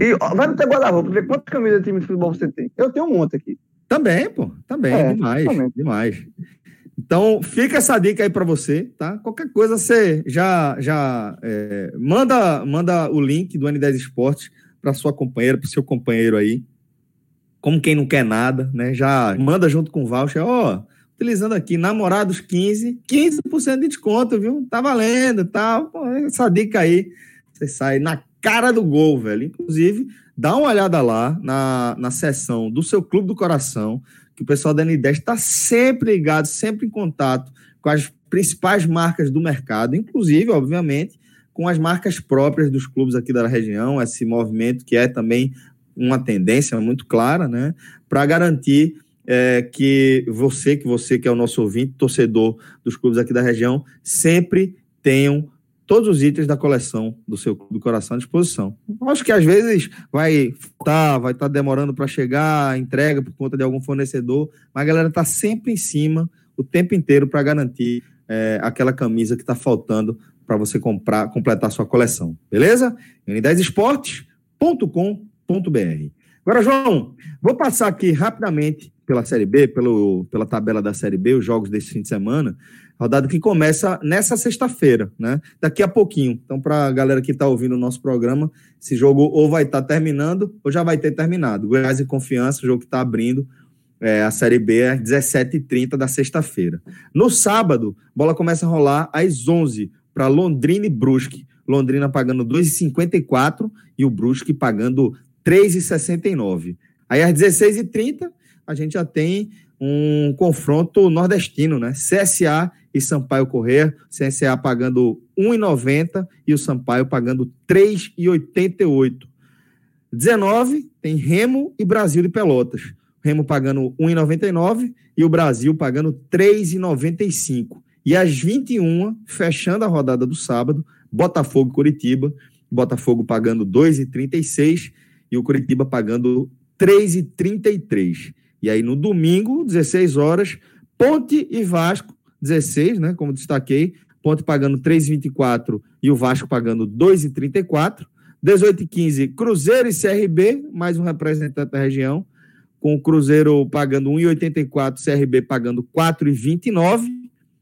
S2: e ó, vai no teu guarda-roupa, ver quantas camisas de time de futebol você tem. Eu tenho um monte aqui.
S1: Também, pô. Também, é, demais. Também. Demais. Então, fica essa dica aí para você, tá? Qualquer coisa, você já, já é, manda, manda o link do N10 Esportes para sua companheira, para seu companheiro aí. Como quem não quer nada, né? Já manda junto com o voucher, ó, oh, utilizando aqui, namorados 15, 15% de desconto, viu? Tá valendo, tá? Pô, essa dica aí, você sai na cara do gol, velho. Inclusive, dá uma olhada lá na, na seção do seu Clube do Coração, que o pessoal da N10 está sempre ligado, sempre em contato com as principais marcas do mercado, inclusive, obviamente, com as marcas próprias dos clubes aqui da região, esse movimento que é também uma tendência muito clara, né, para garantir é, que você, que você que é o nosso ouvinte, torcedor dos clubes aqui da região, sempre tenham todos os itens da coleção do seu do coração à disposição. Acho que às vezes vai tá, vai estar tá demorando para chegar entrega por conta de algum fornecedor, mas a galera está sempre em cima o tempo inteiro para garantir é, aquela camisa que está faltando para você comprar, completar sua coleção. Beleza? n10esportes.com.br. Agora, João, vou passar aqui rapidamente pela Série B, pelo, pela tabela da Série B, os jogos desse fim de semana. Rodada que começa nessa sexta-feira, né? Daqui a pouquinho. Então, para a galera que está ouvindo o nosso programa, esse jogo ou vai estar tá terminando ou já vai ter terminado. Goiás e Confiança, o jogo que está abrindo é, a Série B é 17h30 da sexta-feira. No sábado, bola começa a rolar às 11 para Londrina e Brusque. Londrina pagando 2,54 e o Brusque pagando 3,69. Aí às 16h30 a gente já tem um confronto nordestino, né? CSA e Sampaio Correr, CSA pagando 1,90 e o Sampaio pagando 3,88. 19 tem Remo e Brasil de Pelotas. Remo pagando 1,99 e o Brasil pagando 3,95. E às 21, fechando a rodada do sábado, Botafogo e Curitiba, Botafogo pagando 2,36 e o Curitiba pagando 3,33. E aí no domingo, 16 horas, Ponte e Vasco, 16, né? Como destaquei, Ponte pagando 3,24 e o Vasco pagando 2,34. 18 e 15, Cruzeiro e CRB, mais um representante da região, com o Cruzeiro pagando 1,84, CRB pagando 4,29.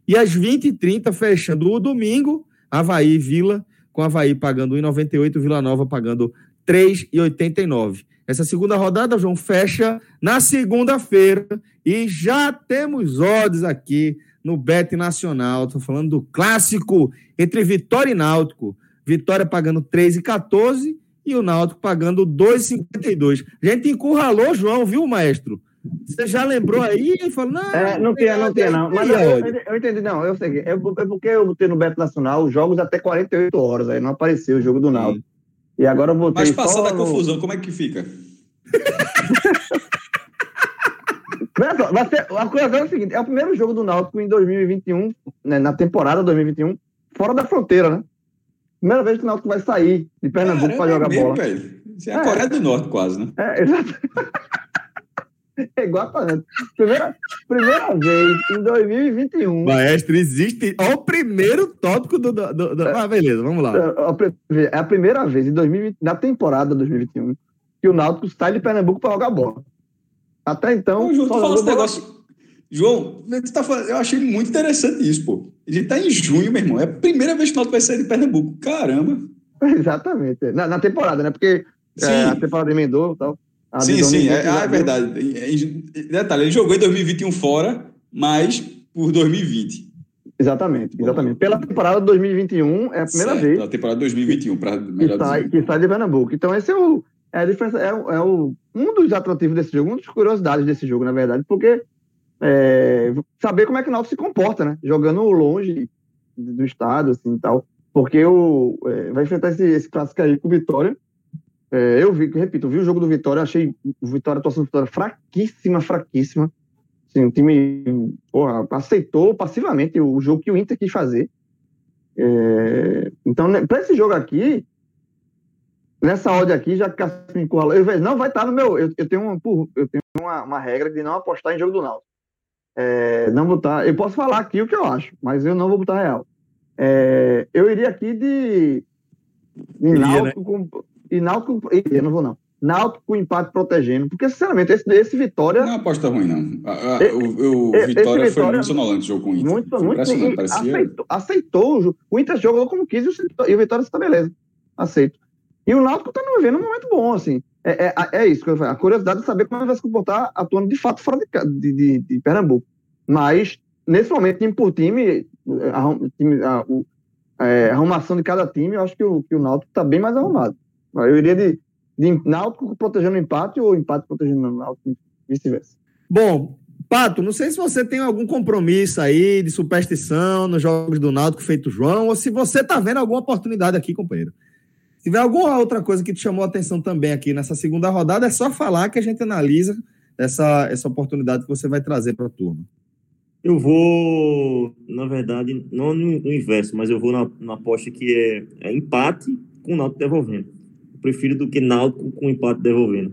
S1: E às 20 e 30, fechando o domingo, Havaí e Vila, com Havaí pagando 1,98, Vila Nova pagando 3,89. Essa segunda rodada, João, fecha na segunda-feira e já temos odds aqui no Bet Nacional. Estou falando do clássico entre Vitória e Náutico. Vitória pagando 3,14 e o Náutico pagando 2,52. A gente encurralou, João, viu, maestro? Você já lembrou aí e falou,
S2: não. É, não tem, não tem, não. Mas eu, eu, entendi, não. Eu sei. É, porque eu botei no Beto Nacional os jogos até 48 horas, aí não apareceu o jogo do Náutico. E agora eu vou
S3: Mas passada a confusão, como é que fica?
S2: só, vai ser, a coisa é o seguinte: é o primeiro jogo do Náutico em 2021, né, na temporada 2021, fora da fronteira, né? Primeira vez que o Náutico vai sair de Pernambuco para jogar é mesmo, bola.
S3: Velho. Isso é a é. Coreia do Norte, quase, né?
S2: É, exato. É exatamente. Primeira, primeira vez em 2021.
S1: Maestro, existe. Olha o primeiro tópico do. do, do, do... Ah, beleza, vamos lá.
S2: É, é a primeira vez em 2020, na temporada 2021 que o Náutico sai de Pernambuco para jogar bola. Até então.
S3: Ô, João, tu fala esse negócio. João, tá falando, eu achei muito interessante isso, pô. Ele tá em junho, meu irmão. É a primeira vez que o Náutico vai sair de Pernambuco. Caramba.
S2: Exatamente. Na, na temporada, né? Porque é, a temporada emendou e tal.
S3: sim, sim, é, ah, é verdade. Detalhe, ele jogou em 2021 fora, mas por 2020.
S2: Exatamente, exatamente. Pela temporada de 2021, é a primeira certo, vez. Pela
S3: temporada de 2021, para
S2: que, sai, que sai de Pernambuco. Então, esse é o, é a diferença, é, é o, um dos atrativos desse jogo, uma das curiosidades desse jogo, na verdade, porque é, saber como é que o Náutico se comporta, né? Jogando longe do estado, assim, tal. Porque o, é, vai enfrentar esse, esse clássico aí com o Vitória. É, eu vi, repito, vi o jogo do Vitória, achei o Vitória, a atuação do Vitória fraquíssima, fraquíssima. Assim, o time porra, aceitou passivamente o jogo que o Inter quis fazer. É, então, né, para esse jogo aqui, Nessa odd aqui, já que Cássio me encurralou, eu não vai estar no meu. Eu, eu tenho, uma, eu tenho uma, uma, regra de não apostar em jogo do Náutico. É, não botar. Eu posso falar aqui o que eu acho, mas eu não vou botar real. É, eu iria aqui de. de Náutico né? com. E Náutico. Eu não vou, não. Náutico com empate protegendo, porque, sinceramente, esse, esse Vitória.
S3: Não é aposta ruim, não. A, a, o, o Vitória, foi muito sonolante o jogo com o Inter.
S2: Muito, muito. Parecia... Aceitou, aceitou, o Inter jogou como quis e o Vitória está beleza. Aceito. E o Náutico está vivendo um momento bom, assim. É, é, é isso que eu falo. A curiosidade de saber como ele vai se comportar atuando de fato fora de, de, de Pernambuco. Mas, nesse momento, time por time, a, time, a, é, a arrumação de cada time, eu acho que o, que o Náutico está bem mais arrumado. Eu iria de, de Náutico protegendo o empate ou empate protegendo o Náutico, vice-versa.
S1: Bom, Pato, não sei se você tem algum compromisso aí de superstição nos jogos do Náutico feito João, ou se você está vendo alguma oportunidade aqui, companheiro. Se tiver alguma outra coisa que te chamou a atenção também aqui nessa segunda rodada, é só falar que a gente analisa essa, essa oportunidade que você vai trazer para a turma.
S4: Eu vou, na verdade, não no, inverso, mas eu vou na, na aposta que é, é empate com o Náutico devolvendo. Eu prefiro do que Náutico com empate devolvendo.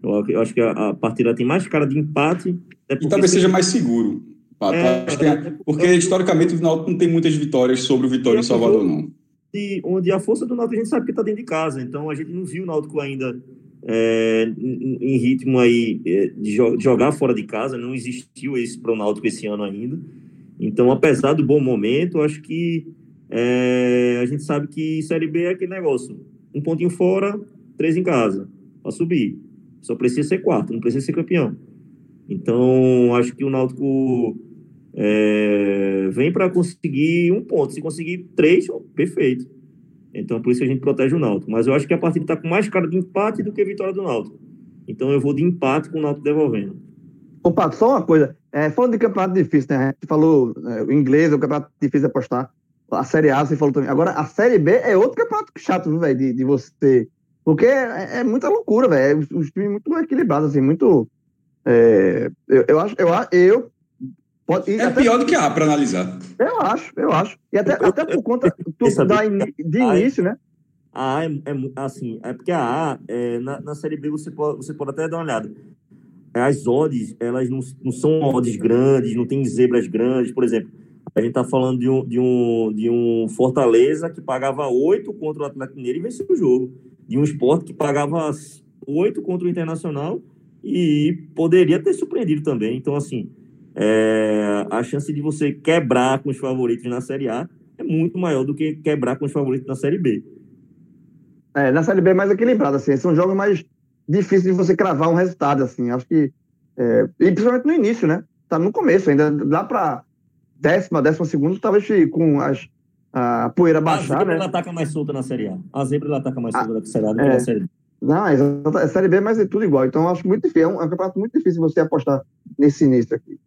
S4: Eu, eu acho que a, a, partida tem mais cara de empate.
S3: E talvez seja mais seguro. Pato, é, é, porque, historicamente, o Náutico não tem muitas vitórias sobre o Vitória em Salvador, não
S4: onde, onde a força do Náutico a gente sabe que está dentro de casa. Então a gente não viu o Náutico ainda é, em ritmo aí é, de, jo jogar fora de casa. Não existiu esse para o Náutico esse ano ainda. Então, apesar do bom momento, acho que é, a gente sabe que Série B é aquele negócio. Um pontinho fora, três em casa, para subir. Só precisa ser quarto, não precisa ser campeão. Então, acho que o Náutico é, vem para conseguir um ponto. Se conseguir três, perfeito. Então, por isso que a gente protege o Náutico. Mas eu acho que a partida está com mais cara de empate do que vitória do Náutico. Então, eu vou de empate com o Náutico devolvendo.
S2: Ô, Pato, só uma coisa. É, falando de campeonato difícil, né? A gente falou é, o inglês, é o campeonato difícil de apostar. A Série A, você falou também. Agora, a Série B é outro campeonato chato, velho, de, de você... Porque é, é muita loucura, velho. Os, os times muito equilibrados, assim, muito... É, eu, eu, acho, eu, eu
S3: Pode, é pior do que A para analisar.
S2: Eu acho, eu acho. E até, eu, até por conta tu, da in, de início, né?
S4: A A é, é, assim, é porque a A, é, na, na Série B, você pode, você pode até dar uma olhada. As odds, elas não, não são odds grandes, não tem zebras grandes. Por exemplo, a gente está falando de um, de, um, de um Fortaleza que pagava 8 contra o Atlético Mineiro e venceu o jogo. De um esporte que pagava 8 contra o Internacional e poderia ter surpreendido também. Então, assim, é, a chance de você quebrar com os favoritos na Série A é muito maior do que quebrar com os favoritos na Série B.
S2: É, na Série B é mais equilibrado, assim, são jogos mais difíceis de você cravar um resultado, assim, acho que, é, e principalmente no início, né, tá no começo ainda, dá para décima, décima segunda, talvez com as, a poeira baixar, a
S4: né.
S2: ela
S4: ataca mais solta na Série A, a zebra ela ataca mais solta na Série A do que
S2: é,
S4: na Série B.
S2: Não, a é Série B, mas é tudo igual, então acho muito difícil, é um, é um campeonato muito difícil você apostar nesse início aqui.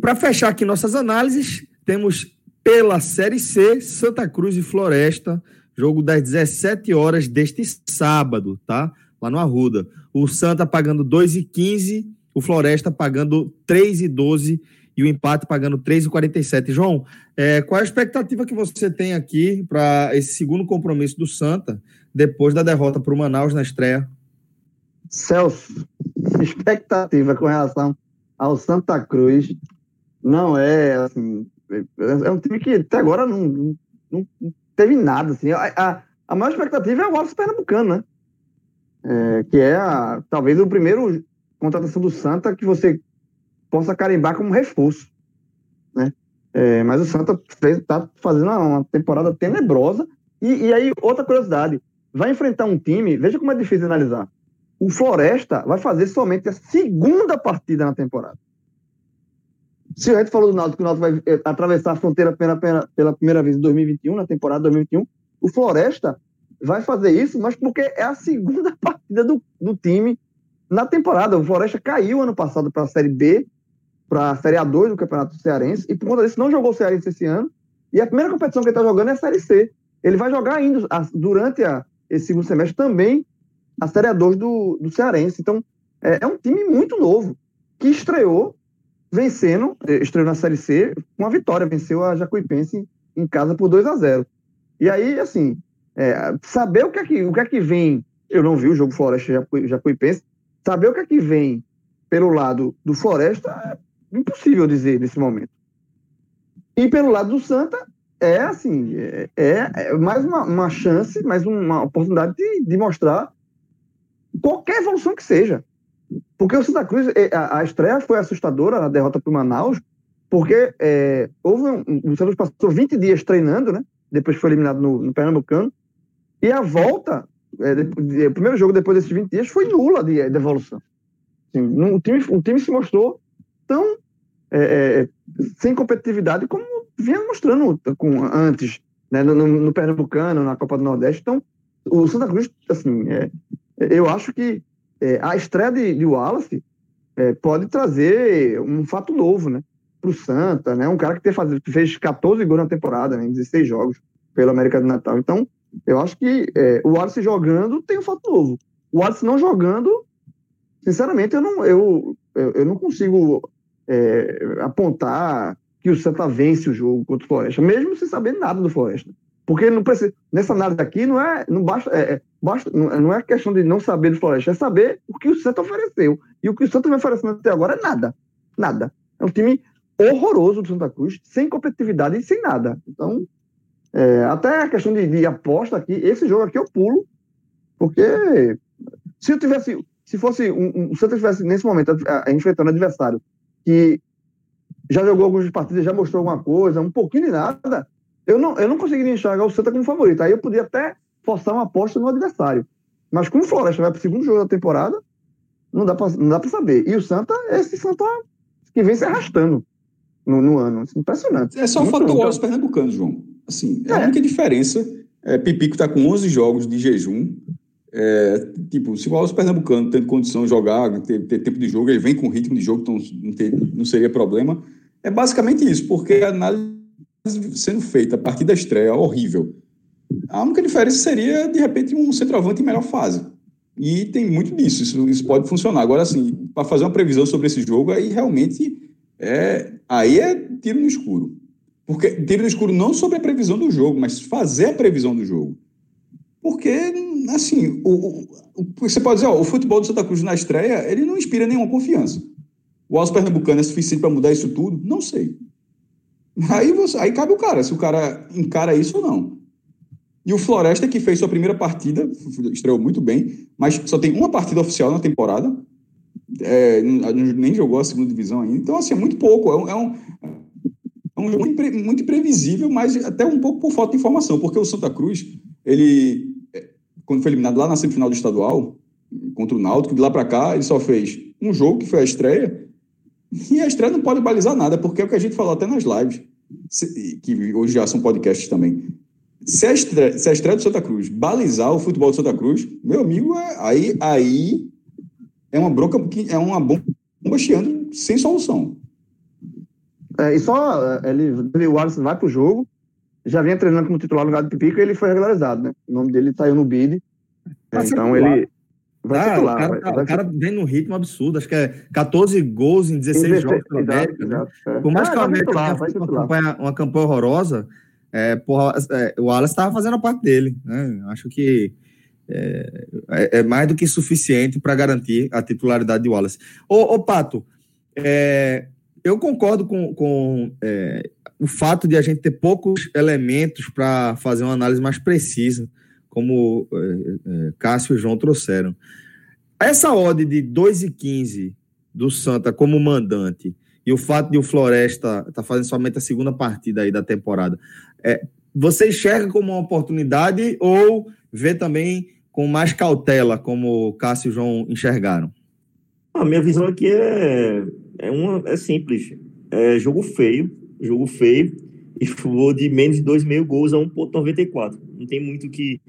S1: E para fechar aqui nossas análises, temos pela Série C, Santa Cruz e Floresta, jogo das 17 horas deste sábado, tá? Lá no Arruda. O Santa pagando 2,15, o Floresta pagando 3,12 e o empate pagando 3,47. João, é, qual é a expectativa que você tem aqui para esse segundo compromisso do Santa, depois da derrota para o Manaus na estreia?
S2: Celso, expectativa com relação ao Santa Cruz não é assim. É um time que até agora não, não, não teve nada. Assim. A, a, a, maior expectativa é o Wallace Pernambucano, né? É, que é a, talvez o primeiro contratação do Santa que você possa carimbar como reforço. Né? É, mas o Santa está fazendo uma, uma, temporada tenebrosa. E, e aí, outra curiosidade: vai enfrentar um time, veja como é difícil analisar. O Floresta vai fazer somente a segunda partida na temporada. Se a gente falou do Náutico que o Náutico vai eh, atravessar a fronteira pela, pela, pela primeira vez em 2021, na temporada 2021, o Floresta vai fazer isso, mas porque é a segunda partida do, do time na temporada. O Floresta caiu ano passado para a Série B, para a Série A2 do Campeonato Cearense, e por conta disso não jogou o Cearense esse ano. E a primeira competição que ele está jogando é a Série C. Ele vai jogar ainda, durante a, esse segundo semestre, também a Série A2 do, do Cearense. Então, é, é um time muito novo, que estreou vencendo, eh, estreou na Série C, com uma vitória, venceu a Jacuipense em casa por 2 a 0 E aí, assim, é, saber o que, é que, o que é que vem, eu não vi o jogo Floresta Jacuipense, saber o que é que vem pelo lado do Floresta é impossível dizer nesse momento. E pelo lado do Santa, é assim, é, é, é mais uma, uma, chance, mais uma oportunidade de, de mostrar qualquer evolução que seja. Porque o Santa Cruz, é, a, a estreia foi assustadora, a derrota para o Manaus, porque é, houve um, o passou 20 dias treinando, né? Depois foi eliminado no, no Pernambucano. E a volta, é, de, o primeiro jogo depois desses 20 dias foi nula de, de evolução. Assim, o, time, o time se mostrou tão é, é sem competitividade como vinha mostrando com, antes, né, no, no, Pernambucano, na Copa do Nordeste. Então, o Santa Cruz, assim, é, eu acho que é, a estreia de, de Wallace é, pode trazer um fato novo, né? Para o Santa, né? Um cara que, faz, fez 14 gols na temporada, né, em 16 jogos pelo América do Natal. Então, eu acho que é, o Wallace jogando tem um fato novo. O Wallace não jogando, sinceramente, eu não, eu, eu, eu não consigo é, apontar que o Santa vence o jogo contra o Floresta, mesmo sem saber nada do Floresta. Porque não precisa, nessa análise aqui não é, não basta, é, é basta, não é questão de não saber do Floresta, é saber o que o Santa ofereceu. E o que o Santa vem oferecendo até agora é nada. Nada. É um time horroroso do Santa Cruz, sem competitividade e sem nada. Então, é, até a questão de, de, aposta aqui, esse jogo aqui eu pulo, porque se eu tivesse, se fosse um, um, o Santa estivesse nesse momento a, a, enfrentando um adversário que já jogou algumas partidas, já mostrou alguma coisa, um pouquinho de nada, eu não, eu não conseguiria enxergar o Santa como favorito. Aí eu podia até forçar uma aposta no adversário. Mas como o Floresta vai para o segundo jogo da temporada, não dá para saber. E o Santa é esse Santa que vem se arrastando no, no ano. Impressionante.
S3: É só o fator olhos pernambucanos, João. Assim, é, é. a única diferença. É, Pipico está com 11 jogos de jejum. É, tipo, se o Alves Pernambucano tem condição de jogar, ter, ter, tempo de jogo, ele vem com ritmo de jogo, então não, ter, não seria problema. É basicamente isso, porque a análise sendo feita a partir da estreia horrível. A única diferença seria, de repente, um centroavante em melhor fase. E tem muito disso, isso, isso pode funcionar. Agora, assim, para fazer uma previsão sobre esse jogo, aí realmente é, aí é tiro no escuro. Porque tiro no escuro não sobre a previsão do jogo, mas fazer a previsão do jogo. Porque, assim, o, o, você pode dizer, ó, o futebol do Santa Cruz na estreia, ele não inspira nenhuma confiança. O Alves Pernambucano é suficiente para mudar isso tudo? Não sei. Aí, você, aí cabe o cara, se o cara encara isso ou não. E o Floresta, que fez sua primeira partida, estreou muito bem, mas só tem uma partida oficial na temporada, é, nem jogou a segunda divisão ainda. Então, assim, é muito pouco. É um, é um, é um jogo muito imprevisível, mas até um pouco por falta de informação, porque o Santa Cruz, ele, é, quando foi eliminado lá na semifinal do estadual, contra o Náutico, de lá para cá, ele só fez um jogo, que foi a estreia, e a estreia não pode balizar nada, porque é o que a gente falou até nas lives, que hoje já são podcasts também. Se a, estreia, se a estreia do Santa Cruz balizar o futebol do Santa Cruz, meu amigo, é, aí, aí é uma bronca, é uma bomba chiando sem solução.
S2: É, e só ele, o Alisson vai pro jogo, já vinha treinando como titular no lugar do Pipico e ele foi regularizado, né? O nome dele saiu no bid. Então ele
S1: vai ah, titular. O cara, vai, vai o cara vem num ritmo absurdo, acho que é 14 gols em 16 16, jogos pelo América. Né? É. Por mais ah, que o América tenha uma campanha, uma campanha horrorosa, é, porra, é, o Wallace estava fazendo a parte dele. Né? Acho que é, é, é mais do que suficiente para garantir a titularidade de Wallace. Ô, ô Pato, é, eu concordo com, com é, o fato de a gente ter poucos elementos para fazer uma análise mais precisa, como é, Cássio e João trouxeram. Essa odd de 2,15 do Santa como mandante e o fato de o Floresta estar tá fazendo somente a segunda partida aí da temporada, é, você enxerga como uma oportunidade ou vê também com mais cautela, como Cássio e João enxergaram?
S4: A minha visão aqui é, é, uma, é simples. É jogo feio, jogo feio, e vou de menos de 2,5 gols a 1,94. Não tem muito que,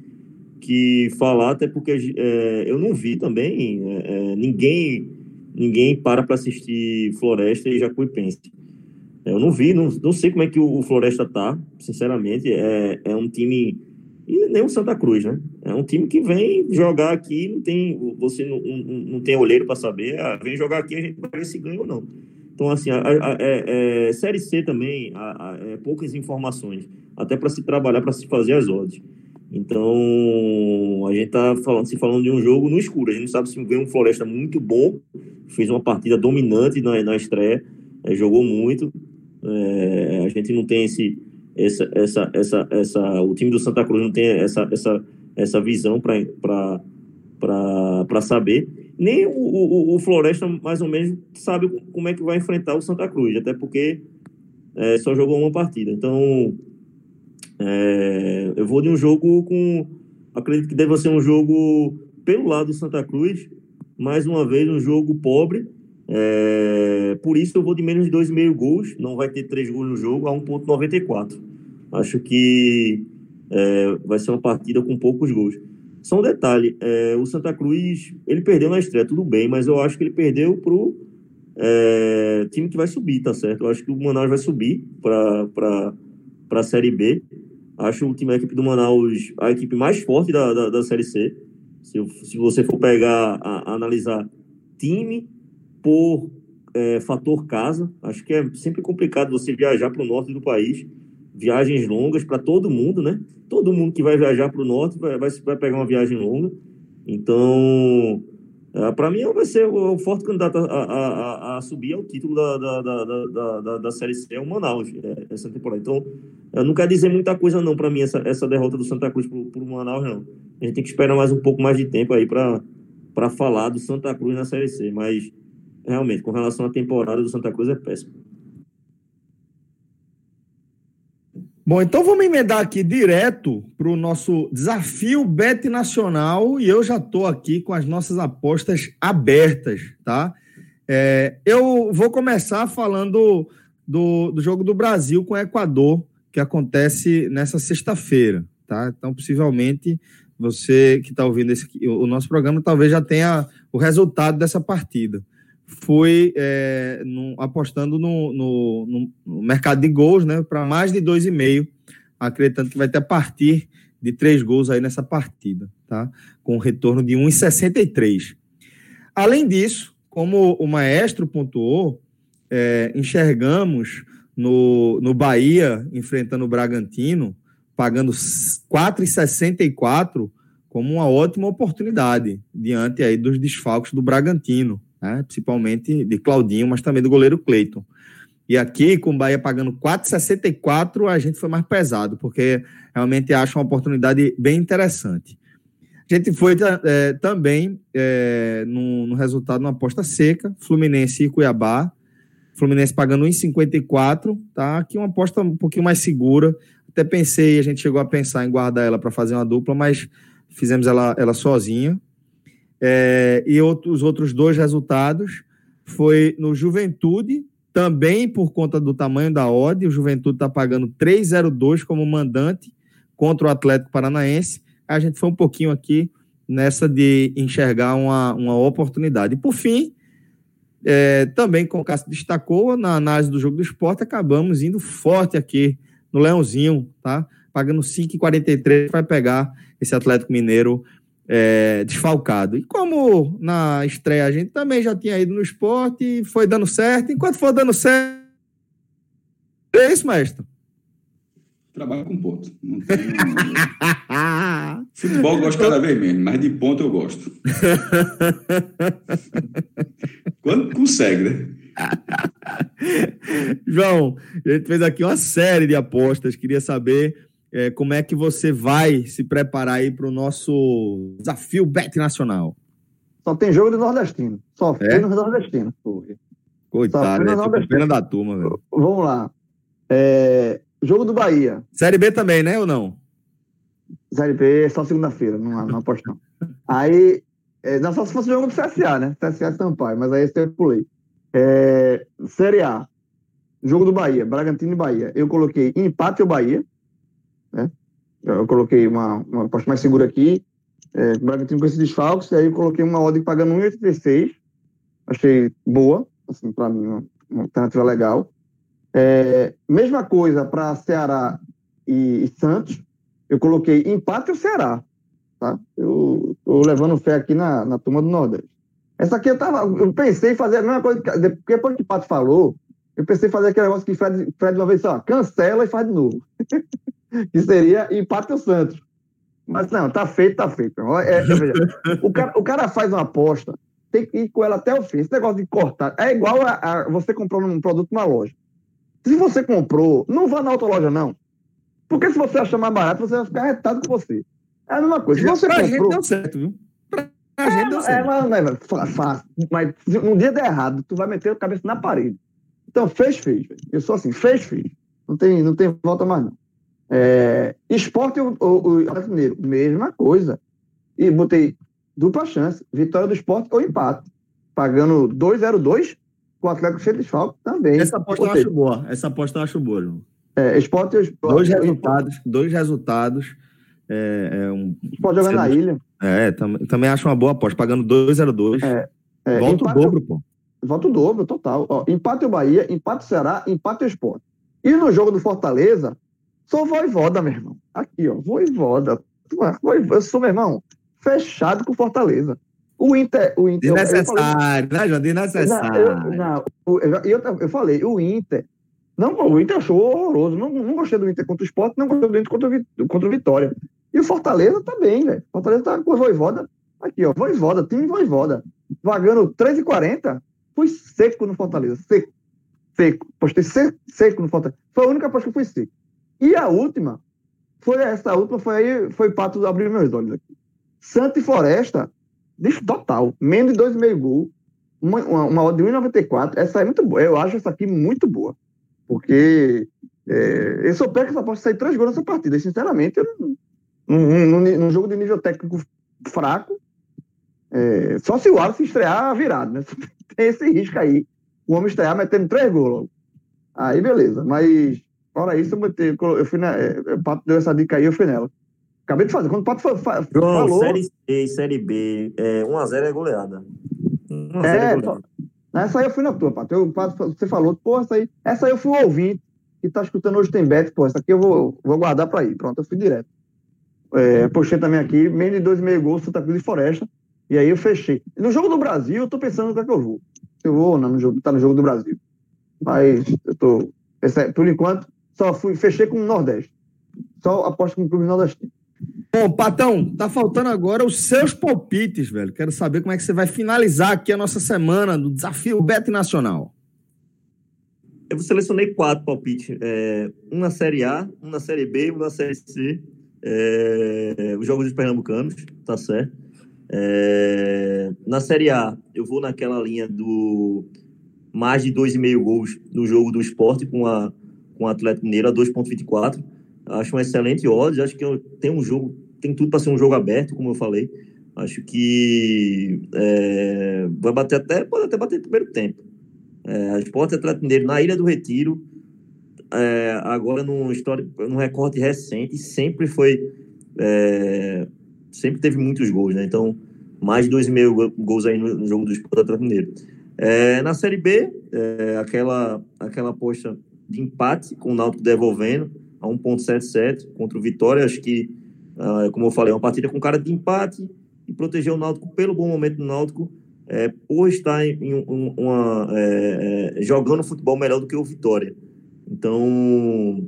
S4: que falar, até porque é, eu não vi também é, é ninguém ninguém para para assistir Floresta e Jacuipense. Eu não vi, não, não sei como é que o, Floresta tá, sinceramente. É, é um time. E nem o Santa Cruz, né? É um time que vem jogar aqui, não tem. Você não, não, não tem olheiro para saber. Ah, vem jogar aqui, a gente vai ver se ganha ou não. Então, assim, a, a, é, é, Série C também, a, poucas informações, até para se trabalhar, para se fazer as odds. Então, a gente está falando, se falando de um jogo no escuro. A gente não sabe se vem um Floresta muito bom, fez uma partida dominante na, na estreia, é, jogou muito. É, a gente não tem esse, essa, essa, essa, essa, o time do Santa Cruz não tem essa, essa, essa visão para saber. Nem o, o, o, Floresta, mais ou menos, sabe como é que vai enfrentar o Santa Cruz, até porque é, só jogou uma partida. Então, é, eu vou de um jogo com. Acredito que deve ser um jogo pelo lado do Santa Cruz, mais uma vez, um jogo pobre é, por isso eu vou de menos de 2,5 gols, não vai ter 3 gols no jogo, a 1,94. Acho que é, vai ser uma partida com poucos gols. Só um detalhe, é, o Santa Cruz, ele perdeu na estreia, tudo bem, mas eu acho que ele perdeu pro é, time que vai subir, tá certo? Eu acho que o Manaus vai subir para a Série B. Acho o time, a equipe do Manaus, a equipe mais forte da, da, da Série C. Se, se você for pegar, a, a analisar time por é, fator casa. Acho que é sempre complicado você viajar para o norte do país. Viagens longas para todo mundo, né? Todo mundo que vai viajar para o norte vai, vai, vai, pegar uma viagem longa. Então, é, para mim, vai ser o, forte candidato a, a, a, a, subir ao título da, da, da, da, da, Série C, é o Manaus, é, essa temporada. Então, não quer dizer muita coisa, não, para mim, essa, essa derrota do Santa Cruz para o Manaus, não. A gente tem que esperar mais um pouco mais de tempo aí para falar do Santa Cruz na Série C. Mas realmente, com relação à temporada do Santa Cruz, é péssimo.
S1: Bom, então vamos emendar aqui direto para o nosso desafio Bet Nacional e eu já estou aqui com as nossas apostas abertas, tá? É, eu vou começar falando do, do jogo do Brasil com o Equador, que acontece nessa sexta-feira, tá? Então, possivelmente, você que está ouvindo esse, o nosso programa talvez já tenha o resultado dessa partida foi é, no, apostando no, no, no, mercado de gols, né, para mais de 2,5, acreditando que vai ter a partir de três gols aí nessa partida, tá? Com um retorno de 1,63. Além disso, como o maestro pontuou, é, enxergamos no, no Bahia enfrentando o Bragantino, pagando 4,64 como uma ótima oportunidade diante aí dos desfalques do Bragantino né? principalmente de Claudinho, mas também do goleiro Cleiton. E aqui, com o Bahia pagando 4,64, a gente foi mais pesado, porque realmente acho uma oportunidade bem interessante. A gente foi é, também é, no, no, resultado numa aposta seca, Fluminense e Cuiabá. Fluminense pagando 1,54, tá? Aqui uma aposta um pouquinho mais segura. Até pensei, a gente chegou a pensar em guardar ela para fazer uma dupla, mas fizemos ela, ela sozinha. É, e outro, os outros dois resultados foi no Juventude, também por conta do tamanho da odd, o Juventude está pagando 3,02 como mandante contra o Atlético Paranaense. A gente foi um pouquinho aqui nessa de enxergar uma, uma oportunidade. E por fim, é, também, como o Cássio destacou, na análise do jogo do esporte, acabamos indo forte aqui no Leãozinho, tá? Pagando 5,43, vai pegar esse Atlético Mineiro é, desfalcado. E como na estreia a gente também já tinha ido no esporte foi dando certo, enquanto for dando certo. É isso, mestre?
S3: Trabalho com ponto. Futebol eu gosto cada vez menos, mas de ponto eu gosto. Quando consegue, né?
S1: João, a gente fez aqui uma série de apostas. Queria saber é, como é que você vai se preparar aí para o nosso desafio Bet Nacional.
S2: Só tem jogo do Nordestino. Só é? no Nordestino.
S1: Coitado, é tipo pena da turma, velho.
S2: Vamos lá. É, Jogo do Bahia.
S1: Série B também, né, ou não?
S2: Série B só segunda-feira, não, não aposto não. Aí, é, não só se fosse jogo do CSA, né? CSA Sampaio, mas aí esse eu pulei. É, série A, jogo do Bahia, Bragantino e Bahia. Eu coloquei empate o Bahia, né? Eu coloquei uma, uma aposta mais segura aqui. É, Bragantino com esses desfalques, aí eu coloquei uma ordem pagando 1,86. Achei boa, assim, para mim, uma, uma alternativa legal. É, mesma coisa para Ceará e, e, Santos. Eu coloquei empate o Ceará. Tá? Eu estou levando fé aqui na, na turma do Nordeste. Essa aqui eu, tava, eu pensei em fazer a mesma coisa. Depois que o Pato falou, eu pensei em fazer aquele negócio que Fred, Fred uma vez só, cancela e faz de novo. que seria empate o Santos. Mas não, tá feito, tá feito. É, veja, o, cara, o cara faz uma aposta, tem que ir com ela até o fim. Esse negócio de cortar é igual a, a você comprou um produto na loja. Se você comprou, não vá na autoloja, não. Porque se você achar mais barato, você vai ficar retado com você. É a mesma coisa. Se você
S1: pra
S2: comprou...
S1: gente deu certo, viu? Pra
S2: é, gente deu certo. É, mas, mas, fácil. Mas se um dia der errado, tu vai meter a cabeça na parede. Então, fez, fez. Eu sou assim, fez, fez. Não tem, não tem volta mais, não. É, esporte o, o, o brasileiro, mesma coisa. E botei dupla chance, vitória do esporte ou empate. Pagando 2,02 com o Atlético cheio de desfalque também.
S1: Essa aposta eu acho boa. Essa aposta eu acho boa, João.
S2: É, esporte, esporte
S1: Dois resultados. Dois resultados. É, é um,
S2: Pode jogar na ilha.
S1: É, tam, também acho uma boa aposta, pagando 2,02. É, é, Volta empate, o dobro, pô.
S2: Volta o dobro, total. Ó, empate o Bahia, empate o Ceará, empate o esporte. E no jogo do Fortaleza, sou voivoda, meu irmão. Aqui, ó, voivoda. Eu sou, meu irmão, fechado com Fortaleza. O Inter. O Inter
S1: desnecessário, né, João? Desnecessário.
S2: Não, eu, eu, eu, eu, falei, o Inter. Não, o Inter achou horroroso. Não, não gostei do Inter contra o Sport, não gostei do Inter contra, o, contra o Vitória. E o Fortaleza tá bem, velho. Fortaleza tá com a voivoda. Aqui, ó, voivoda, time voivoda. Vagando 3,40, fui seco no Fortaleza. Seco. Seco. Postei seco no Fortaleza. Foi a única aposta que eu fui seco. E a última, foi essa última, foi foi Pato abrir meus olhos aqui. Santa e Floresta, total. Menos de 2,5 gols. Uma, uma, uma odd de 1,94. Essa é muito boa. Eu acho essa aqui muito boa. Porque é, eu sou pé que essa aposta sair três gols nessa partida. Sinceramente, num, num, jogo de nível técnico fraco, é, só se o Wallace estrear virado, né? Tem esse risco aí. O homem estrear metendo três gols logo. Aí, beleza. Mas, fora isso, eu, botei, eu fui na. É, o Pato deu essa dica aí, eu fui nela. Acabei de fazer. Quando o Pato fa fa
S4: João, falou... Série C, Série B, é, 1x0 é goleada. 1 é, é goleada.
S2: Essa aí eu fui na tua, Pato. Eu, Pato você falou, pô, essa aí, essa aí eu fui ouvinte que tá escutando hoje tem bet, pô, essa aqui eu vou, vou guardar para ir. Pronto, eu fui direto. É, postei também aqui, meio de dois e meio gols, Santa Cruz e Floresta. E aí eu fechei. No jogo do Brasil, eu tô pensando no que é que eu vou. Eu vou ou não, no jogo, tá no jogo do Brasil. Mas eu tô. Por enquanto, só fui, fechei com o Nordeste. Só aposto com o Clube Nordestino.
S1: Bom, Patão, tá faltando agora os seus palpites, velho. Quero saber como é que você vai finalizar aqui a nossa semana do desafio Bet Nacional.
S4: Eu selecionei quatro palpites. É, um na Série A, um na Série B, um na Série C. É, os jogos dos pernambucanos, tá certo. É, na Série A, eu vou naquela linha do mais de 2,5 gols no jogo do esporte com, a, com o Atlético Mineiro a 2,24 Acho um excelente odds. Acho que tem um jogo, tem tudo para ser um jogo aberto, como eu falei. Acho que é, vai bater até, pode até bater no primeiro tempo. É, a Sport Atlético Mineiro na Ilha do Retiro, é, agora num, história, num recorte recente, sempre foi. É, sempre teve muitos gols, né? Então, mais de 2,5 gols aí no, no, jogo do Sport Atlético Mineiro. É, na Série B, é, aquela, aquela aposta de empate com o Náutico devolvendo a 1,77 contra o Vitória. Acho que, uh, como eu falei, é uma partida com cara de empate e proteger o Náutico pelo bom momento do Náutico, é, por estar em, em uma, é, é, jogando futebol melhor do que o Vitória. Então,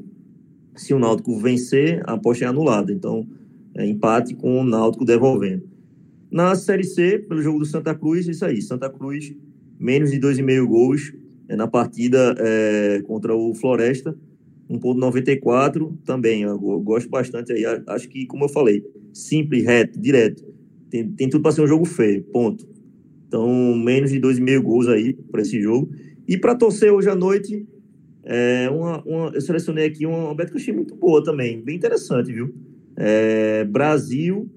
S4: Se o Náutico vencer, a aposta é anulada. Então, é empate com o Náutico devolvendo. Na Série C, pelo jogo do Santa Cruz, isso aí. Santa Cruz, menos de 2,5 gols é, na partida é, contra o Floresta. 1,94 também. Eu gosto bastante aí. Acho que, como eu falei, simples, reto, direto. Tem, tem tudo para ser um jogo feio, ponto. Então, menos de 2,5 gols aí para esse jogo. E para torcer hoje à noite, é uma, uma, eu selecionei aqui uma, uma beta que eu achei muito boa também, bem interessante, viu? É, Brasil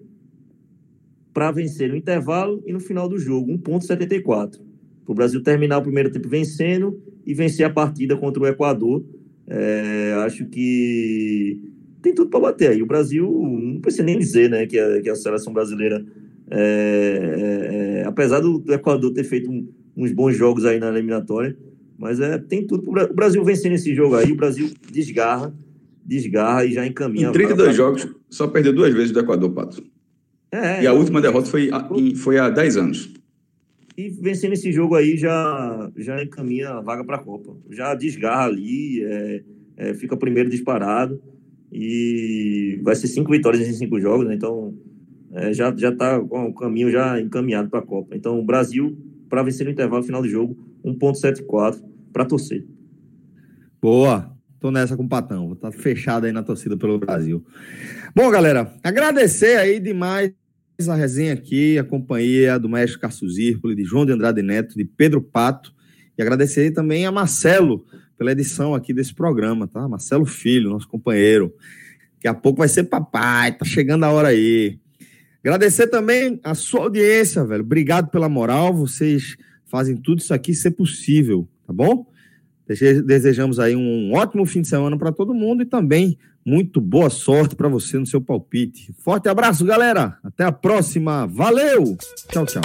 S4: para vencer no intervalo e no final do jogo, 1,74. Para o Brasil terminar o primeiro tempo vencendo e vencer a partida contra o Equador. É, acho que tem tudo para bater aí. O Brasil, não precisa nem dizer né, que, a, que a seleção brasileira, é, é, é apesar do, do, Equador ter feito um, uns bons jogos aí na eliminatória, mas é, tem tudo. Pro, o Brasil vencendo esse jogo aí, o Brasil desgarra, desgarra e já encaminha.
S3: Em 32 jogos, só perdeu duas vezes do Equador, Pato. É, e a última derrota foi, foi há 10 anos.
S4: E vencendo esse jogo aí já, já encaminha a vaga para a Copa. Já desgarra ali, é, é, fica primeiro disparado. E vai ser cinco vitórias em cinco jogos, né? Então é, já está com o caminho já encaminhado para a Copa. Então o Brasil, para vencer no intervalo final do jogo, 1,74 para torcer.
S1: Boa, tô nessa com o Patão. Tá fechado aí na torcida pelo Brasil. Bom, galera, agradecer aí demais a resenha aqui, a companhia do mestre Cássio Zirpoli, de João de Andrade Neto, de Pedro Pato. E agradecer também a Marcelo pela edição aqui desse programa, tá? Marcelo Filho, nosso companheiro. Daqui a pouco vai ser papai, tá chegando a hora aí. Agradecer também a sua audiência, velho. Obrigado pela moral. Vocês fazem tudo isso aqui ser possível, tá bom? Desejamos aí um ótimo fim de semana para todo mundo e também muito boa sorte para você no seu palpite. Forte abraço, galera. Até a próxima. Valeu. Tchau, tchau.